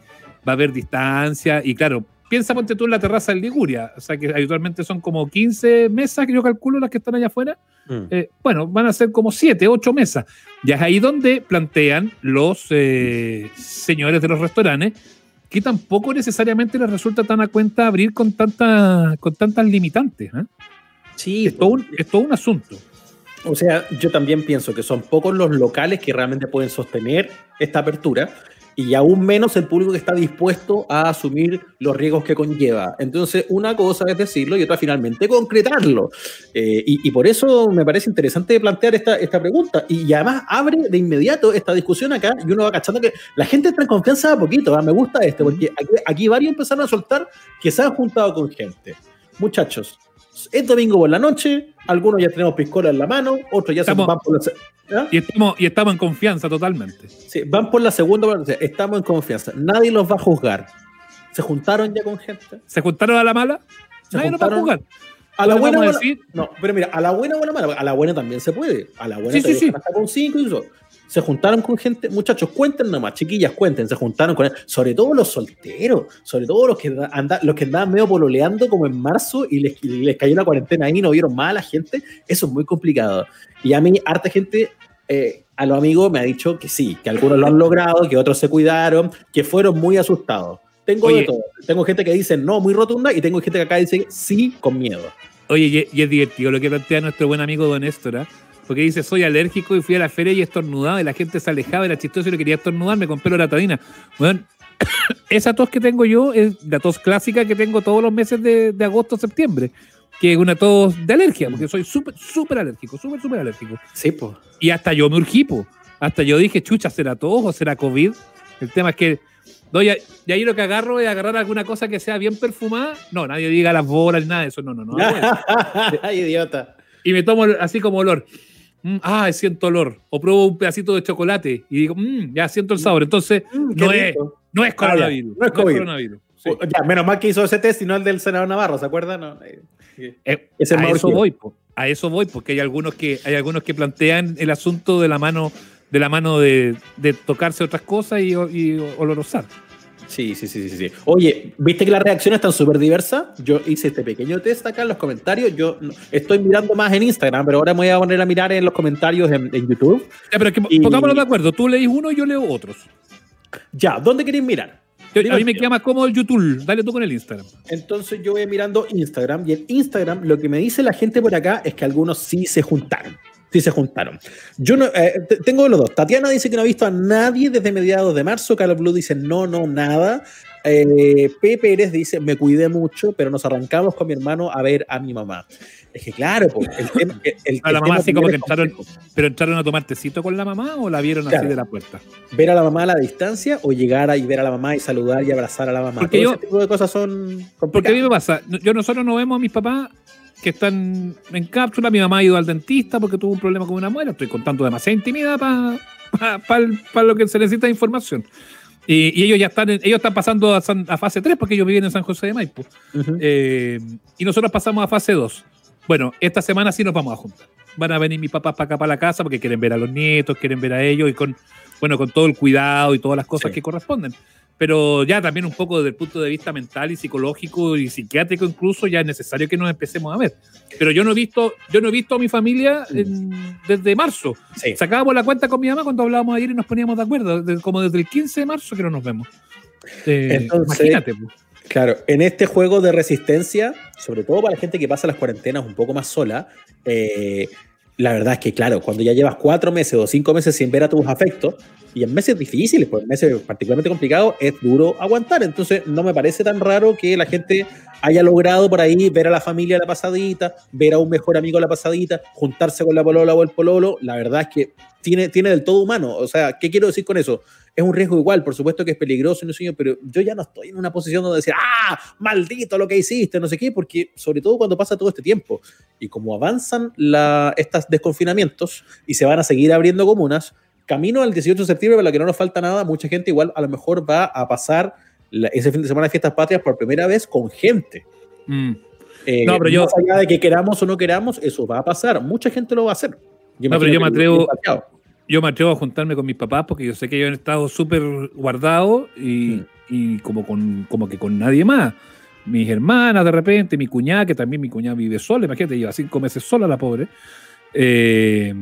va a haber distancia y claro, piensa, ponte tú en la terraza del Liguria, o sea que habitualmente son como 15 mesas que yo calculo las que están allá afuera. Mm. Eh, bueno, van a ser como 7, 8 mesas. Ya es ahí donde plantean los eh, señores de los restaurantes que tampoco necesariamente les resulta tan a cuenta abrir con, tanta, con tantas limitantes. ¿eh? Sí, Es, todo un, es todo un asunto. O sea, yo también pienso que son pocos los locales que realmente pueden sostener esta apertura y aún menos el público que está dispuesto a asumir los riesgos que conlleva. Entonces, una cosa es decirlo y otra finalmente concretarlo. Eh, y, y por eso me parece interesante plantear esta, esta pregunta. Y, además abre de inmediato esta discusión acá y uno va cachando que la gente entra en confianza a poquito. ¿ah? Me gusta este, porque aquí, aquí varios empezaron a soltar que se han juntado con gente. Muchachos, es domingo por la noche, algunos ya tenemos piscola en la mano, otros ya se Estamos- van por la... se- ¿Ah? Y estamos, y estamos en confianza totalmente. Sí, van por la segunda, o sea, estamos en confianza, nadie los va a juzgar. ¿Se juntaron ya con gente? ¿Se juntaron a la mala? Se Nadie nos va a jugar. A la buena decir- No, pero mira, a la buena o a la mala, a la buena también se puede. A la buena Sí, sí, sí. hasta con cinco y eso. Se juntaron con gente, muchachos, cuenten nomás, chiquillas, cuenten, se juntaron con sobre todo los solteros, sobre todo los que da- anda, los que andaban medio pololeando como en marzo y les, les cayó la cuarentena ahí y no vieron más a la gente, eso es muy complicado. Y a mí, harta gente, eh, a los amigos me ha dicho que sí, que algunos lo han logrado, que otros se cuidaron, que fueron muy asustados. Tengo Oye. de todo. Tengo gente que dice no, muy rotunda, y tengo gente que acá dice sí, con miedo. Oye, y, es divertido lo que plantea nuestro buen amigo Don Néstor, ¿ah? Porque dice, soy alérgico y fui a la feria y estornudaba y la gente se alejaba, era chistoso y no quería estornudar, me compré loratadina. Bueno, [COUGHS] esa tos que tengo yo es la tos clásica que tengo todos los meses de, de agosto, septiembre, que es una tos de alergia, porque soy súper, súper alérgico, súper, súper alérgico. Sí, pues. Y hasta yo me urgí, po. hasta yo dije, chucha, ¿será tos o será COVID? El tema es que, no, y, ahí lo que agarro es agarrar alguna cosa que sea bien perfumada. No, nadie diga las bolas ni nada de eso, no, no, no. Ay, [LAUGHS] idiota. y me tomo así como olor. Mm, ah, siento olor. O pruebo un pedacito de chocolate y digo, mm, ya siento el sabor. Entonces, Mm, no es, no es Ah. No es coronavirus. Sí. Ya, menos mal que hizo ese test y no el del senador Navarro, ¿se acuerdan? No, eh, Eh, a eso voy, po. a eso voy, porque hay algunos que hay algunos que plantean el asunto de la mano de la mano de, de tocarse otras cosas y, y olorosar. Sí, sí, sí, sí, sí. Oye, ¿viste que las reacciones están súper diversas? Yo hice este pequeño test acá en los comentarios. Yo estoy mirando más en Instagram, pero ahora me voy a poner a mirar en los comentarios en, en YouTube. Ya, pero es que Y- pongámonos de acuerdo. Tú leís uno y yo leo otros. Ya, ¿dónde queréis mirar? Yo- a mí me queda más cómodo el YouTube. Dale tú con el Instagram. Entonces yo voy mirando Instagram y en Instagram lo que me dice la gente por acá es que algunos sí se juntaron. Sí se juntaron. Yo no, eh, tengo los dos. Tatiana dice que no ha visto a nadie desde mediados de marzo. Carlos Blue dice no, no, nada. Eh, P. Pérez dice me cuidé mucho, pero nos arrancamos con mi hermano a ver a mi mamá. Es que claro, po, el tema, el, el- A la el mamá así como que entraron, pero entraron a tomar tecito con la mamá o la vieron Claro. así de la puerta. ver a la mamá a la distancia o llegar a y ver a la mamá y saludar y abrazar a la mamá. Porque Todo yo- ese tipo de cosas son Porque a mí complicadas. me pasa, yo nosotros no vemos a mis papás que están en cápsula, mi mamá ha ido al dentista porque tuvo un problema con una muela, estoy contando demasiada intimidad para lo que se necesita de información. Y, y ellos ya están, en- ellos están pasando a, San- a fase 3 porque ellos viven en San José de Maipo. Eh, y nosotros pasamos a fase 2. Bueno, esta semana sí nos vamos a juntar. Van a venir mis papás para acá, para la casa, porque quieren ver a los nietos, quieren ver a ellos y con, bueno, con todo el cuidado y todas las cosas Sí. que corresponden. Pero ya también un poco desde el punto de vista mental y psicológico y psiquiátrico incluso, ya es necesario que nos empecemos a ver. Pero yo no he visto, yo no he visto a mi familia en- desde marzo. Sí. Sacábamos la cuenta con mi mamá cuando hablábamos ayer y nos poníamos de acuerdo, de- como desde el 15 de marzo que no nos vemos. Eh, Entonces- imagínate. pues. Claro, en este juego de resistencia, sobre todo para la gente que pasa las cuarentenas un poco más sola, eh, la verdad es que, claro, cuando ya llevas cuatro meses o cinco meses sin ver a tus afectos, y en meses difíciles, pues en meses particularmente complicados, es duro aguantar. Entonces, no me parece tan raro que la gente haya logrado por ahí ver a la familia la pasadita, ver a un mejor amigo la pasadita, juntarse con la polola o el pololo. La verdad es que tiene, tiene del todo humano. O sea, ¿qué quiero decir con eso? Es un riesgo igual, por supuesto que es peligroso, no sé yo, pero yo ya no estoy en una posición donde decir, ah, maldito lo que hiciste, no sé qué, porque sobre todo cuando pasa todo este tiempo y como avanzan la, estos desconfinamientos y se van a seguir abriendo comunas, camino al 18 de septiembre, para la que no nos falta nada, mucha gente igual a lo mejor va a pasar la- ese fin de semana de fiestas patrias por primera vez con gente. Mm. Eh, No, pero yo- más allá de que queramos o no queramos, eso va a pasar. Mucha gente lo va a hacer. Yo No, pero yo me atrevo-. Yo me atrevo a juntarme con mis papás porque yo sé que ellos han estado súper guardados y, y como, con, como que con nadie más. mis hermanas de repente, mi cuñada, que también mi cuñada vive sola, imagínate, lleva cinco meses sola la pobre. Eh,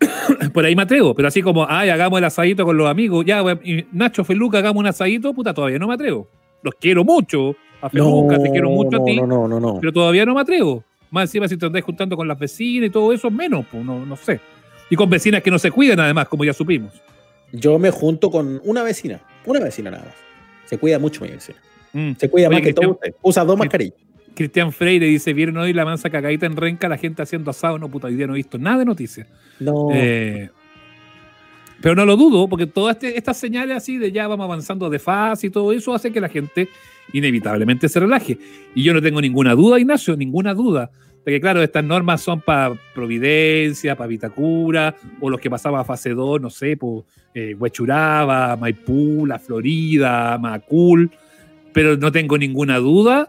[COUGHS] por ahí me atrevo, pero así como, ay, hagamos el asadito con los amigos, ya, y Nacho Feluca, hagamos un asadito, puta, todavía no me atrevo. Los quiero mucho, a Feluca, te quiero mucho a ti, No, no, no, no. pero todavía no me atrevo. Más encima, si te andás juntando con las vecinas y todo eso, menos, pues, no, no sé. Y con vecinas que no se cuidan, además, como ya supimos. Yo me junto con una vecina, una vecina nada más. Se cuida mucho mi vecina. Mm. Se cuida Oye, más que Cristian- todo. Usa dos mascarillas. Cristian Freire dice, vieron hoy la mansa cagadita en Renca, la gente haciendo asado, no puta, hoy día no he visto nada de noticias. No. Eh, pero no lo dudo, porque todas este- estas señales así de ya vamos avanzando de fase y todo eso hace que la gente inevitablemente se relaje. Y yo no tengo ninguna duda, Ignacio, ninguna duda, de que claro, estas normas son para Providencia, para Vitacura, o los que pasaban a fase 2, no sé, por eh, Huechuraba, Maipú, La Florida, Macul, pero no tengo ninguna duda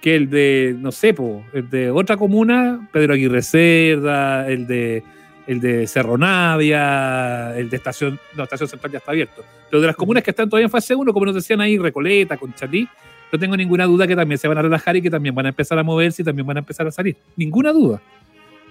que el de, no sé, po, el de otra comuna, Pedro Aguirre Cerda, el de el de Cerro Navia, el de Estación, no, Estación Central ya está abierto. Pero de las comunas que están todavía en fase 1, como nos decían ahí, Recoleta, Conchalí, no tengo ninguna duda que también se van a relajar y que también van a empezar a moverse y también van a empezar a salir. Ninguna duda.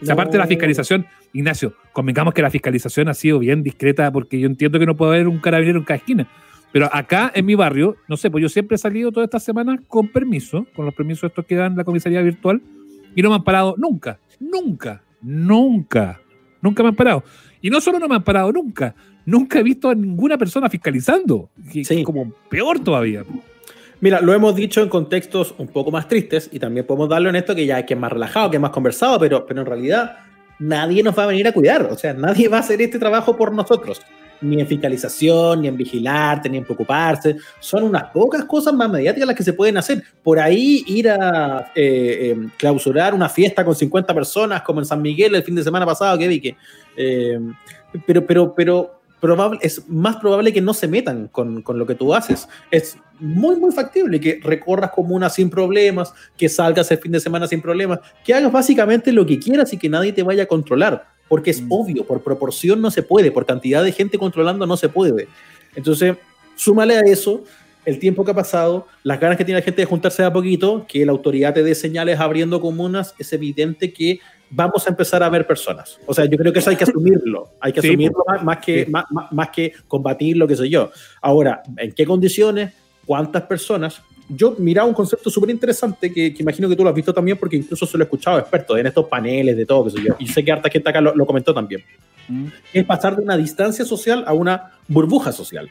O sea, aparte de la No. fiscalización, Ignacio, convengamos que la fiscalización ha sido bien discreta porque yo entiendo que no puede haber un carabinero en cada esquina. Pero acá en mi barrio, no sé, pues yo siempre he salido todas estas semanas con permiso, con los permisos estos que dan la comisaría virtual, y no me han parado nunca, nunca, nunca, nunca me han parado. Y no solo no me han parado nunca, nunca he visto a ninguna persona fiscalizando, que Sí. es como peor todavía. Mira, lo hemos dicho en contextos un poco más tristes y también podemos darlo en esto que ya que es más relajado, que es más conversado, pero, pero en realidad nadie nos va a venir a cuidar. O sea, nadie va a hacer este trabajo por nosotros. Ni en fiscalización, ni en vigilarte, ni en preocuparse. Son unas pocas cosas más mediáticas las que se pueden hacer. Por ahí ir a eh, eh, clausurar una fiesta con 50 personas, como en San Miguel el fin de semana pasado, que vi que. eh, pero, pero, pero probable, es más probable que no se metan con, con lo que tú haces. Es muy, muy factible que recorras comunas sin problemas, que salgas el fin de semana sin problemas, que hagas básicamente lo que quieras y que nadie te vaya a controlar. Porque es Mm. obvio, por proporción no se puede, por cantidad de gente controlando no se puede. Entonces, súmale a eso el tiempo que ha pasado, las ganas que tiene la gente de juntarse de a poquito, que la autoridad te dé señales abriendo comunas, es evidente que vamos a empezar a ver personas. O sea, yo creo que eso hay que asumirlo. Hay que Sí, asumirlo más, más que, Sí. más, más- que combatirlo, qué sé yo. Ahora, ¿en qué condiciones? ¿Cuántas personas? Yo miraba un concepto súper interesante que, que imagino que tú lo has visto también porque incluso se lo he escuchado a expertos en estos paneles de todo, qué sé yo. Y sé que harta gente acá lo, lo comentó también. Mm. Es pasar de una distancia social a una burbuja social.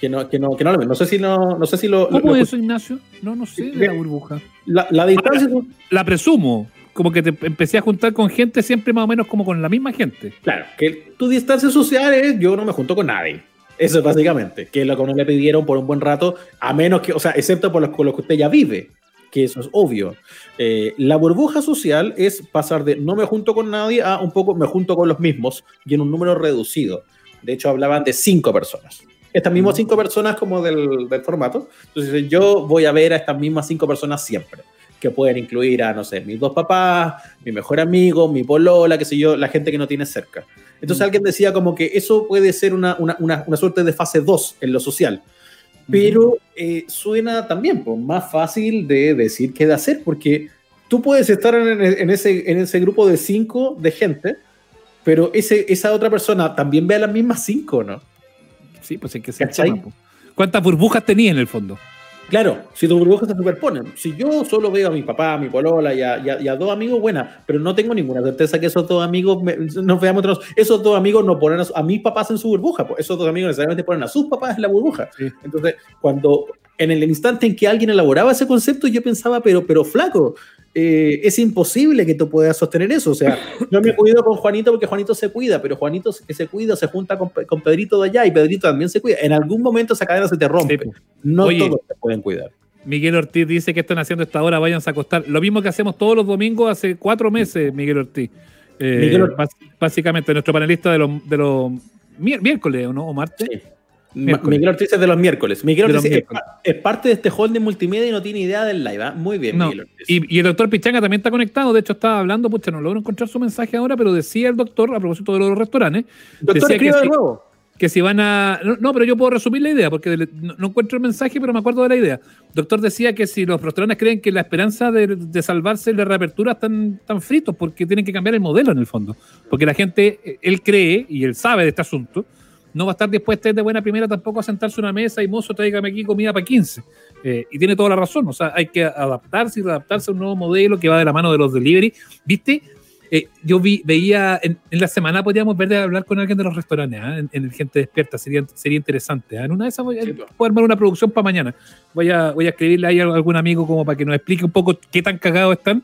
Que no, que no, que no, lo- no sé si no, no sé si lo, lo- ¿Cómo lo- es eso, Ignacio? No, no sé de la burbuja. la, la distancia, La presumo, como que te empecé a juntar con gente siempre más o menos como con la misma gente. Claro, que tu distancia social es yo no me junto con nadie. Eso es básicamente, que es lo que no le pidieron por un buen rato, a menos que, o sea, excepto por los con los que usted ya vive, que eso es obvio. Eh, la burbuja social es pasar de no me junto con nadie a un poco me junto con los mismos y en un número reducido. De hecho, hablaban de cinco personas. Estas mismas cinco personas como del, del formato. Entonces, yo voy a ver a estas mismas cinco personas siempre que pueden incluir a, no sé, mis dos papás, mi mejor amigo, mi polola, qué sé yo, la gente que no tiene cerca. Entonces Mm. alguien decía como que eso puede ser una, una, una, una suerte de fase 2 en lo social. Pero eh, suena también pues, más fácil de decir que de hacer, porque tú puedes estar en, en ese, en ese grupo de cinco de gente, pero ese, esa otra persona también ve a las mismas cinco, ¿no? Sí, pues hay que ser ¿Cachai? tema, po. ¿Cuántas burbujas tenía en el fondo? Claro, si tus burbujas se superponen. Si yo solo veo a mi papá, a mi polola y a, y a- y a dos amigos, buena, pero no tengo ninguna certeza que esos dos amigos me- nos veamos nosotros. Esos dos amigos no ponen a, mis papás en su burbuja, pues esos dos amigos necesariamente ponen a sus papás en la burbuja. Sí. Entonces, cuando en el instante en que alguien elaboraba ese concepto, yo pensaba, pero, pero flaco, eh, es imposible que tú puedas sostener eso. O sea, [LAUGHS] yo me cuido con Juanito porque Juanito se cuida, pero Juanito que se cuida se junta con, con Pedrito de allá y Pedrito también se cuida. En algún momento esa cadena se te rompe. Sí. No Oye. todos se pueden cuidar. Miguel Ortiz dice que están haciendo esta hora, váyanse a acostar. Lo mismo que hacemos todos los domingos hace cuatro meses, Miguel Ortiz. Eh, Miguel Ortiz. bas- Básicamente, nuestro panelista de los, de los miércoles, ¿o ¿no? ¿O martes? Sí. Miguel Ortiz es de los miércoles. Miguel De Ortiz es, miércoles. es parte de este holding multimedia y no tiene idea del live. ¿ah? Muy bien, No, Miguel Ortiz. Y, y el doctor Pichanga también está conectado. De hecho, estaba hablando, pucha, no logro encontrar su mensaje ahora, pero decía el doctor, a propósito de los restaurantes, Doctor, decía que de nuevo. que si van a. No, pero yo puedo resumir la idea, porque no, encuentro el mensaje, pero me acuerdo de la idea. El doctor decía que si los restaurantes creen que la esperanza de, salvarse de la reapertura están tan fritos, porque tienen que cambiar el modelo en el fondo. Porque la gente, él cree y él sabe de este asunto, no va a estar dispuesta de buena primera tampoco a sentarse a una mesa y mozo, tráigame aquí comida para 15. Eh, y tiene toda la razón, o sea, hay que adaptarse y readaptarse a un nuevo modelo que va de la mano de los delivery. ¿Viste? Eh, yo vi, veía, en, la semana podríamos ver de hablar con alguien de los restaurantes, ¿ah? en, el Gente Despierta, sería, sería interesante. ¿ah? En una de esas voy a, puedo armar una producción para mañana. Voy a, voy a escribirle ahí a algún amigo como para que nos explique un poco qué tan cagados están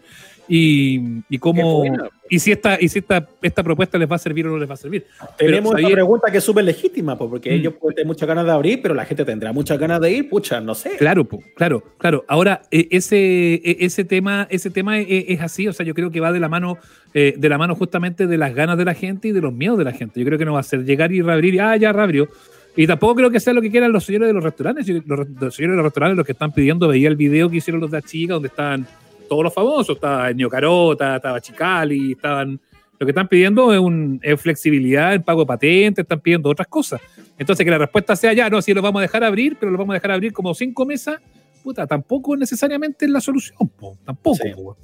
y, y cómo y si esta y si esta, esta propuesta les va a servir o no les va a servir. Tenemos una pregunta que es súper legítima, porque mm. ellos pueden tener muchas ganas de abrir, pero la gente tendrá muchas ganas de ir, pucha, no sé. Claro, claro, claro. Ahora, e, ese, e, ese tema, ese tema e, es, así, o sea, yo creo que va de la mano, eh, de la mano justamente de las ganas de la gente y de los miedos de la gente. Yo creo que no va a ser llegar y reabrir, ah, ya reabrió. Y tampoco creo que sea lo que quieran los señores de los restaurantes. Los, los señores de los restaurantes, los que están pidiendo, veía el video que hicieron los de la chica, donde estaban todos los famosos, estaba Ño Carota, estaba Chicali, estaban. Lo que están pidiendo es, un, flexibilidad en pago de patentes, están pidiendo otras cosas. Entonces, que la respuesta sea ya, no, si lo vamos a dejar abrir, pero lo vamos a dejar abrir como cinco mesas, puta, tampoco necesariamente es la solución, tampoco.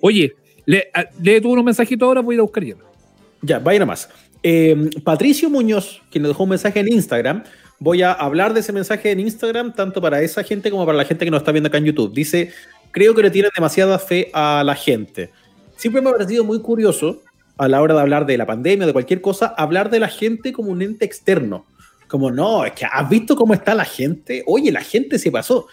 Oye, le, le tuvo unos mensajitos ahora, voy a ir a buscar ya. Ya, vaya nomás. Eh, Patricio Muñoz, quien nos dejó un mensaje en Instagram, voy a hablar de ese mensaje en Instagram, tanto para esa gente como para la gente que nos está viendo acá en YouTube. Dice, creo que le tienen demasiada fe a la gente. Siempre me ha parecido muy curioso a la hora de hablar de la pandemia, de cualquier cosa, hablar de la gente como un ente externo. Como, no, es que has visto cómo está la gente. Oye, la gente se pasó.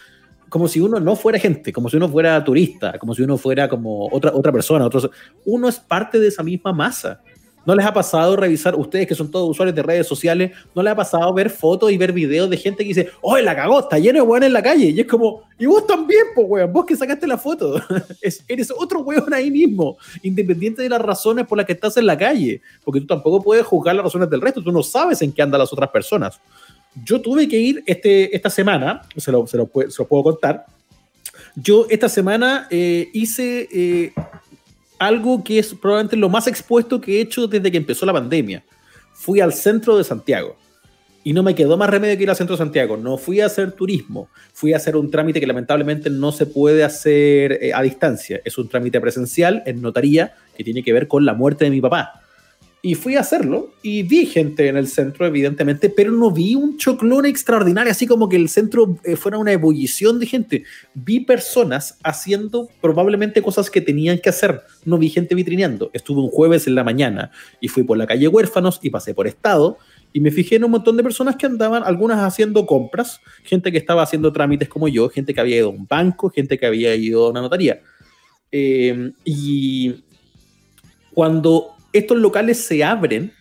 Como si uno no fuera gente, como si uno fuera turista, como si uno fuera como otra, otra persona. Otro... Uno es parte de esa misma masa. ¿No les ha pasado revisar, ustedes que son todos usuarios de redes sociales, no les ha pasado ver fotos y ver videos de gente que dice, ¡oh, la cagó! Está lleno de weón en la calle. Y es como, y vos también, pues, weón, vos que sacaste la foto. [LAUGHS] eres otro weón ahí mismo, independiente de las razones por las que estás en la calle. Porque tú tampoco puedes juzgar las razones del resto, tú no sabes en qué andan las otras personas. Yo tuve que ir este, esta semana, se lo, se lo, puedo contar. Yo esta semana eh, hice eh, algo que es probablemente lo más expuesto que he hecho desde que empezó la pandemia. Fui al centro de Santiago y no me quedó más remedio que ir al centro de Santiago. No fui a hacer turismo, fui a hacer un trámite que lamentablemente no se puede hacer eh, a distancia. Es un trámite presencial en notaría que tiene que ver con la muerte de mi papá. Y fui a hacerlo y vi gente en el centro, evidentemente, pero no vi un choclón extraordinario, así como que el centro eh, fuera una ebullición de gente. Vi personas haciendo probablemente cosas que tenían que hacer. No vi gente vitrineando. Estuve un jueves en la mañana y fui por la calle Huérfanos y pasé por Estado y me fijé en un montón de personas que andaban, algunas haciendo compras, gente que estaba haciendo trámites como yo, gente que había ido a un banco, gente que había ido a una notaría. Eh, y cuando estos locales se abren,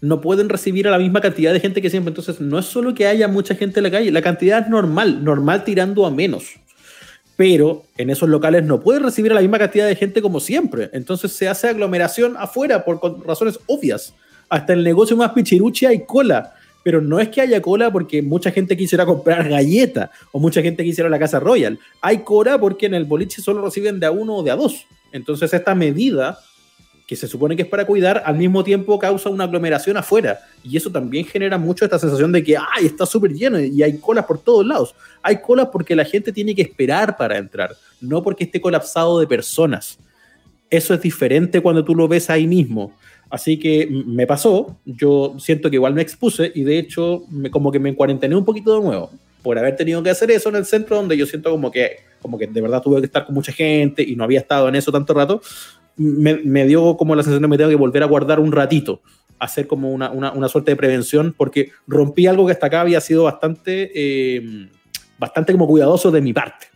no pueden recibir a la misma cantidad de gente que siempre. Entonces, no es solo que haya mucha gente en la calle, la cantidad es normal, normal tirando a menos. Pero en esos locales no puede recibir a la misma cantidad de gente como siempre. Entonces se hace aglomeración afuera por razones obvias. Hasta el negocio más pichiruchi hay cola. Pero no es que haya cola porque mucha gente quisiera comprar galleta o mucha gente quisiera la Casa Royal. Hay cola porque en el boliche solo reciben de a uno o de a dos. Entonces esta medida que se supone que es para cuidar, al mismo tiempo causa una aglomeración afuera. Y eso también genera mucho esta sensación de que, ay, está súper lleno y hay colas por todos lados. Hay colas porque la gente tiene que esperar para entrar, no porque esté colapsado de personas. Eso es diferente cuando tú lo ves ahí mismo. Así que me pasó, yo siento que igual me expuse y de hecho me, como que me cuarentené un poquito de nuevo por haber tenido que hacer eso en el centro donde yo siento como que, como que de verdad tuve que estar con mucha gente y no había estado en eso tanto rato, me, dio como la sensación de que me tengo que volver a guardar un ratito, hacer como una, una, suerte de prevención, porque rompí algo que hasta acá había sido bastante, eh, bastante como cuidadoso de mi parte.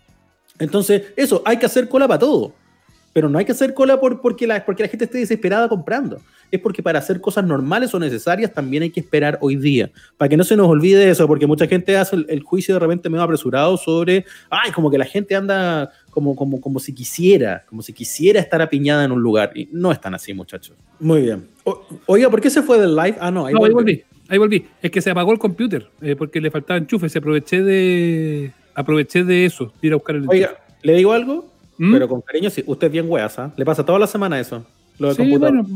Entonces, eso, hay que hacer cola para todo. Pero no hay que hacer cola por, porque, la, porque la gente esté desesperada comprando. Es porque para hacer cosas normales o necesarias también hay que esperar hoy día. Para que no se nos olvide eso, porque mucha gente hace el, juicio de repente medio apresurado sobre, ay, como que la gente anda como, como, como si quisiera, como si quisiera estar apiñada en un lugar. Y no es tan así, muchachos. Muy bien. oiga, ¿por qué se fue del live? Ah, no, ahí, volví. Ahí volví. Es que se apagó el computer eh, porque le faltaba enchufe. Se aproveché de aproveché de eso, ir a buscar el Oiga, ¿le digo algo? ¿Mm? Pero con cariño, sí. Usted es bien weas, ¿ah? Le pasa toda la semana eso. Lo sí, bueno,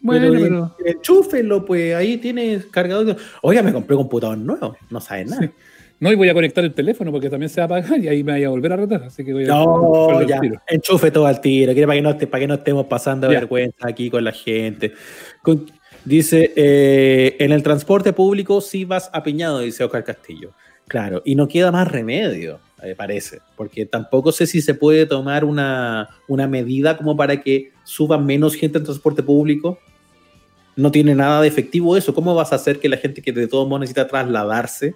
Bueno, pero, enchúfelo, pues ahí tienes cargador. Oiga, me compré un computador nuevo, no sabes nada. No, y voy a conectar el teléfono porque también se va a apagar y ahí me voy a volver a retar. Así que voy a. No, ya. Enchufe todo al tiro. Para que, no para que no estemos pasando vergüenza aquí con la gente. dice: eh, En el transporte público sí vas apiñado, dice Oscar Castillo. Claro, y no queda más remedio, me parece. Porque tampoco sé si se puede tomar una, una medida como para que suba menos gente en transporte público. No tiene nada de efectivo eso. ¿Cómo vas a hacer que la gente que de todos modos necesita trasladarse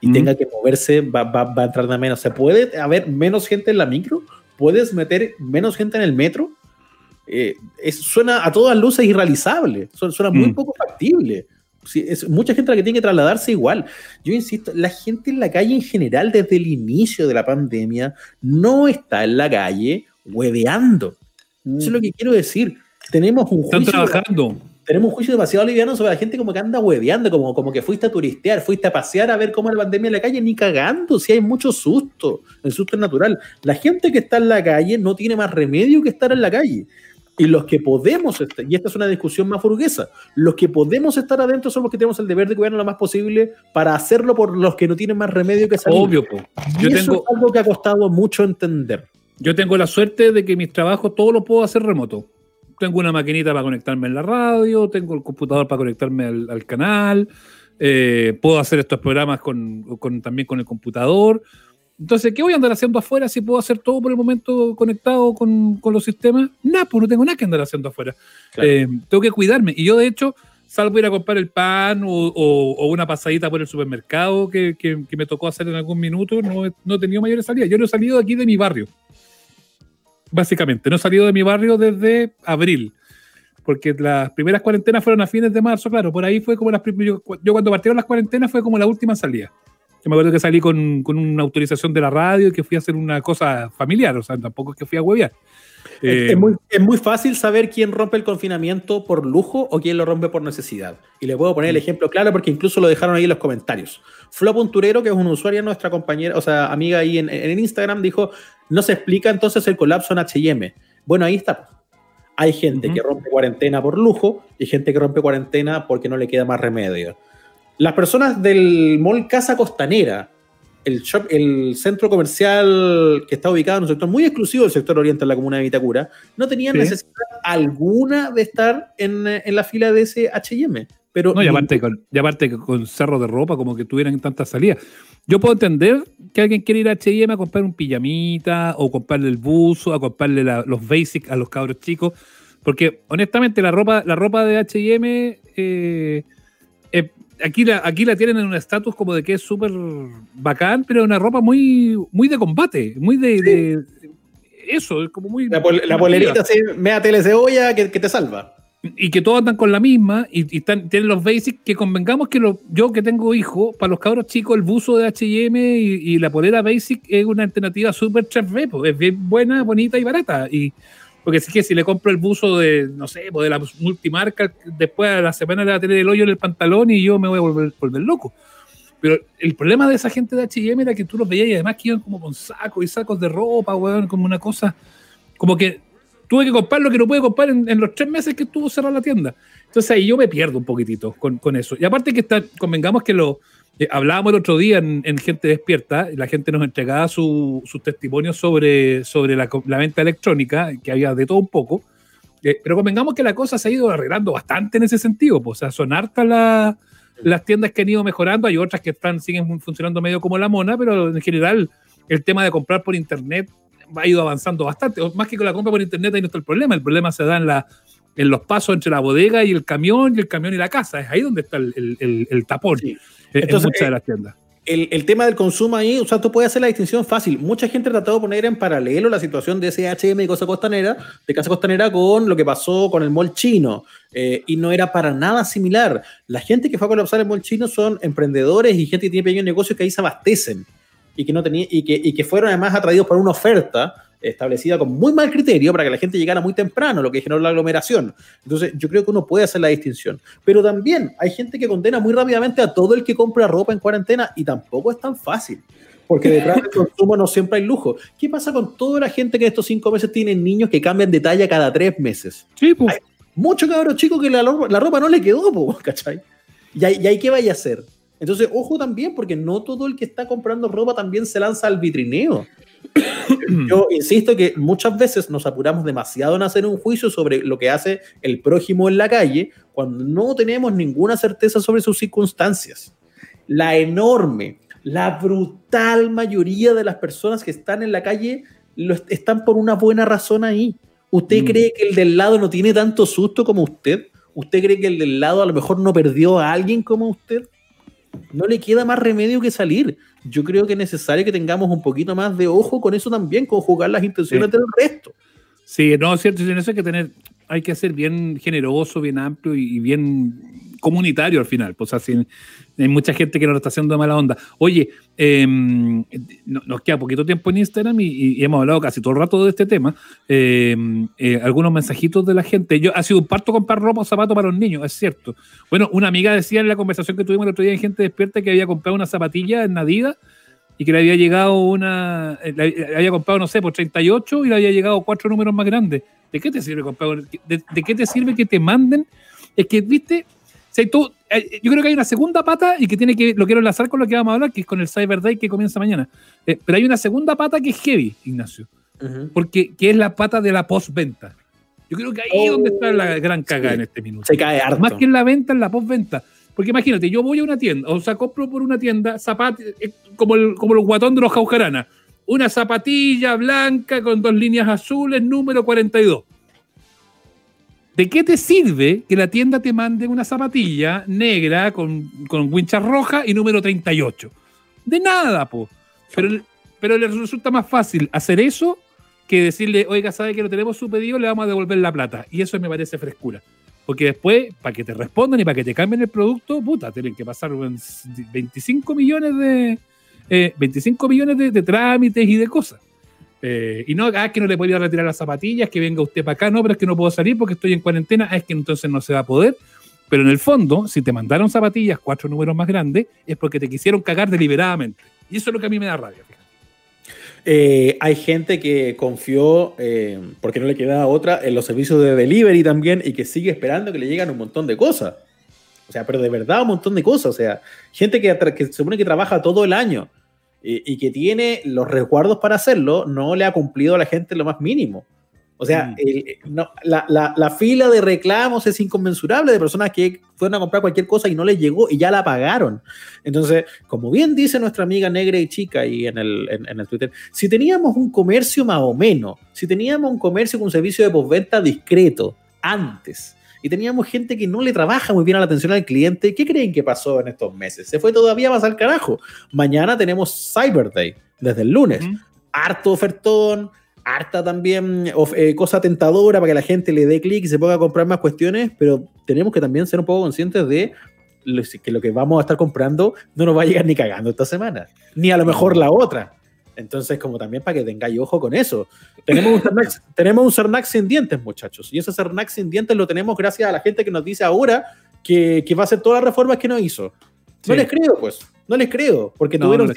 y tenga que moverse, va, va, a entrar de menos. ¿Se puede haber menos gente en la micro? ¿Puedes meter menos gente en el metro? Eh, suena a todas luces irrealizable, suena, muy mm. poco factible. es mucha gente la que tiene que trasladarse igual. Yo insisto, la gente en la calle en general desde el inicio de la pandemia no está en la calle hueveando. Eso es lo mm. que quiero decir. Tenemos un Están trabajando tenemos un juicio demasiado liviano sobre la gente como que anda hueveando, como, como que fuiste a turistear, fuiste a pasear a ver cómo es la pandemia en la calle, ni cagando, si hay mucho susto, el susto es natural. La gente que está en la calle no tiene más remedio que estar en la calle. Y los que podemos, estar, y esta es una discusión más burguesa, los que podemos estar adentro son los que tenemos el deber de cuidarnos lo más posible para hacerlo por los que no tienen más remedio que salir. Obvio, Yo eso tengo, es algo que ha costado mucho entender. Yo tengo la suerte de que mis trabajos todo lo puedo hacer remoto tengo una maquinita para conectarme en la radio, tengo el computador para conectarme al, canal, eh, puedo hacer estos programas con, también con el computador. Entonces, ¿qué voy a andar haciendo afuera si puedo hacer todo por el momento conectado con, los sistemas? Nada, pues no tengo nada que andar haciendo afuera. Eh, tengo que cuidarme. Y yo, de hecho, salvo ir a comprar el pan o, una pasadita por el supermercado que, me tocó hacer en algún minuto, no, no he tenido mayores salidas. Yo no he salido de aquí de mi barrio básicamente. No he salido de mi barrio desde abril, porque las primeras cuarentenas fueron a fines de marzo, claro, por ahí fue como las yo, yo cuando partieron las cuarentenas fue como la última salida. Yo me acuerdo que salí con, con, una autorización de la radio y que fui a hacer una cosa familiar, o sea, tampoco es que fui a huevear. es, muy, es, muy, fácil saber quién rompe el confinamiento por lujo o quién lo rompe por necesidad. Y le puedo poner el mm. ejemplo claro porque incluso lo dejaron ahí en los comentarios. Flo Punturero, que es una usuaria, nuestra compañera, o sea, amiga ahí en, en Instagram, dijo, no se explica entonces el colapso en HM. Bueno, ahí está. Hay gente que rompe cuarentena por lujo y gente que rompe cuarentena porque no le queda más remedio. Las personas del Mall Casa Costanera, el, shop, el centro comercial que está ubicado en un sector muy exclusivo del sector oriente de la comuna de Vitacura, no tenían necesidad alguna de estar en, en la fila de ese HM. Pero no, y aparte, con, con cerro de ropa, como que tuvieran tantas salidas. Yo puedo entender que alguien quiere ir a HM a comprar un pijamita, o comprarle el buzo, a comprarle los basics a los cabros chicos. Porque honestamente la ropa, la ropa de HM eh, aquí, la, aquí la tienen en un estatus como de que es súper bacán, pero una ropa muy, muy de combate, muy de, eso, es como muy. La, polerita, sí, mea tele cebolla que, que te salva. Y que todos andan con la misma y, tienen los basics que convengamos que yo que tengo hijo, para los cabros chicos el buzo de H&M y, la polera basic es una alternativa súper chef es bien buena, bonita y barata. Y porque si que si le compro el buzo de, no sé, pues, de la multimarca, después a la semana le va a tener el hoyo en el pantalón y yo me voy a volver, volver loco. Pero el problema de esa gente de H&M era que tú los veías y además que iban como con sacos y sacos de ropa, weón, como una cosa, como que tuve que comprar lo que no pude comprar en, los tres meses que estuvo cerrada la tienda. Entonces ahí yo me pierdo un poquitito con, eso. Y aparte que está, convengamos que lo eh, hablábamos el otro día en, Gente Despierta, la gente nos entregaba sus testimonios sobre, la, venta electrónica, que había de todo un poco. Eh, pero convengamos que la cosa se ha ido arreglando bastante en ese sentido. Pues, o sea, son hartas las tiendas que han ido mejorando, hay otras que están, siguen funcionando medio como la mona, pero en general el tema de comprar por internet ha ido avanzando bastante. Más que con la compra por internet ahí no está el problema. El problema se da en, los pasos entre la bodega y el camión, y el camión y la casa. Es ahí donde está el, el, el tapón Entonces, muchas de eh, las tiendas. El, el, tema del consumo ahí, o sea, tú puedes hacer la distinción fácil. Mucha gente ha tratado de poner en paralelo la situación de ese HM de Casa Costanera, de Casa Costanera con lo que pasó con el mall chino. Eh, y no era para nada similar. La gente que fue a colapsar el mall chino son emprendedores y gente que tiene pequeños negocios que ahí se abastecen y que, no tenía, y que, y que fueron además atraídos por una oferta establecida con muy mal criterio para que la gente llegara muy temprano, lo que generó la aglomeración. Entonces, yo creo que uno puede hacer la distinción. Pero también hay gente que condena muy rápidamente a todo el que compra ropa en cuarentena y tampoco es tan fácil. Porque detrás del consumo no siempre hay lujo. ¿Qué pasa con toda la gente que en estos cinco meses tienen niños que cambian de talla cada tres meses? Sí, pues mucho cabros chicos que la, la, ropa no le quedó, po, [LAUGHS] ¿cachai? Y ahí, y ahí qué vaya a hacer. Entonces, ojo también, porque no todo el que está comprando ropa también se lanza al vitrineo. Yo insisto que muchas veces nos apuramos demasiado en hacer un juicio sobre lo que hace el prójimo en la calle cuando no tenemos ninguna certeza sobre sus circunstancias. La enorme, la brutal mayoría de las personas que están en la calle lo están por una buena razón ahí. ¿Usted mm. cree que el del lado no tiene tanto susto como usted? ¿Usted cree que el del lado a lo mejor no perdió a alguien como usted? No le queda más remedio que salir yo creo que es necesario que tengamos un poquito más de ojo con eso también, con jugar las intenciones del resto. Sí, no, es cierto, eso hay que tener, hay que ser bien generoso, bien amplio y, bien comunitario al final. Pues así, hay mucha gente que nos está haciendo mala onda. Oye, em, nos queda poquito tiempo en Instagram y, hemos hablado casi todo el rato de este tema. Em, eh, algunos mensajitos de la gente. Yo ha sido un parto comprar ropa o zapatos para los niños, es cierto. Bueno, una amiga decía en la conversación que tuvimos el otro día en Gente Despierta que había comprado una zapatilla en Nadida y que le había llegado una, eh, había comprado, no sé, por 38 y le había llegado cuatro números más grandes. ¿De qué te sirve comprar? ¿De, de qué te sirve que te manden? Es que, viste, eh, yo creo que hay una segunda pata y que tiene que, lo quiero enlazar con lo que vamos a hablar, que es con el Cyber Day que comienza mañana. Eh, pero hay una segunda pata que es heavy, Ignacio, porque que es la pata de la postventa. Yo creo que ahí es donde está la oh, gran cagada en este minuto. Se cae harto. Más que en la venta, en la postventa. Porque imagínate, yo voy a una tienda, o sea, compro por una tienda zapatos, eh, como el, como el guatón de los jaujarana, una zapatilla blanca con dos líneas azules, número 42 ¿De qué te sirve que la tienda te mande una zapatilla negra con, con wincha roja y número 38? De nada, po. Pero, pero le resulta más fácil hacer eso que decirle, oiga, sabe que lo tenemos su pedido, le vamos a devolver la plata. Y eso me parece frescura. Porque después, para que te respondan y para que te cambien el producto, puta, tienen que pasar 25 millones de, 25 eh, millones de trámites y de cosas. Eh, y no, ah, que no le podía retirar las zapatillas, que venga usted para acá, no, pero es que no puedo salir porque estoy en cuarentena, ah, es que entonces no se va a poder. Pero en el fondo, si te mandaron zapatillas cuatro números más grandes, es porque te quisieron cagar deliberadamente. Y eso es lo que a mí me da rabia. Eh, hay gente que confió, eh, porque no le queda otra, en los servicios de delivery también y que sigue esperando que le lleguen un montón de cosas. O sea, pero de verdad un montón de cosas. O sea, gente que, que se supone que trabaja todo el año y, que tiene los resguardos para hacerlo, no le ha cumplido a la gente lo más mínimo. O sea, mm. la, la, la, fila de reclamos es inconmensurable de personas que fueron a comprar cualquier cosa y no les llegó y ya la pagaron. Entonces, como bien dice nuestra amiga negra y chica y en el, en, el Twitter, si teníamos un comercio más o menos, si teníamos un comercio con un servicio de postventa discreto antes, y teníamos gente que no le trabaja muy bien a la atención al cliente. ¿Qué creen que pasó en estos meses? Se fue todavía más al carajo. Mañana tenemos Cyber Day, desde el lunes. Harto ofertón, harta también eh, cosa tentadora para que la gente le dé clic y se pueda comprar más cuestiones, pero tenemos que también ser un poco conscientes de que lo que vamos a estar comprando no nos va a llegar ni cagando esta semana, ni a lo mejor la otra. Entonces, como también para que tengáis ojo con eso. Tenemos un, Cernac, [LAUGHS] tenemos un Cernac sin dientes, muchachos. Y ese Cernac sin dientes lo tenemos gracias a la gente que nos dice ahora que, que va a hacer todas las reformas que no hizo. No les creo, pues. No les creo. Porque tuvieron,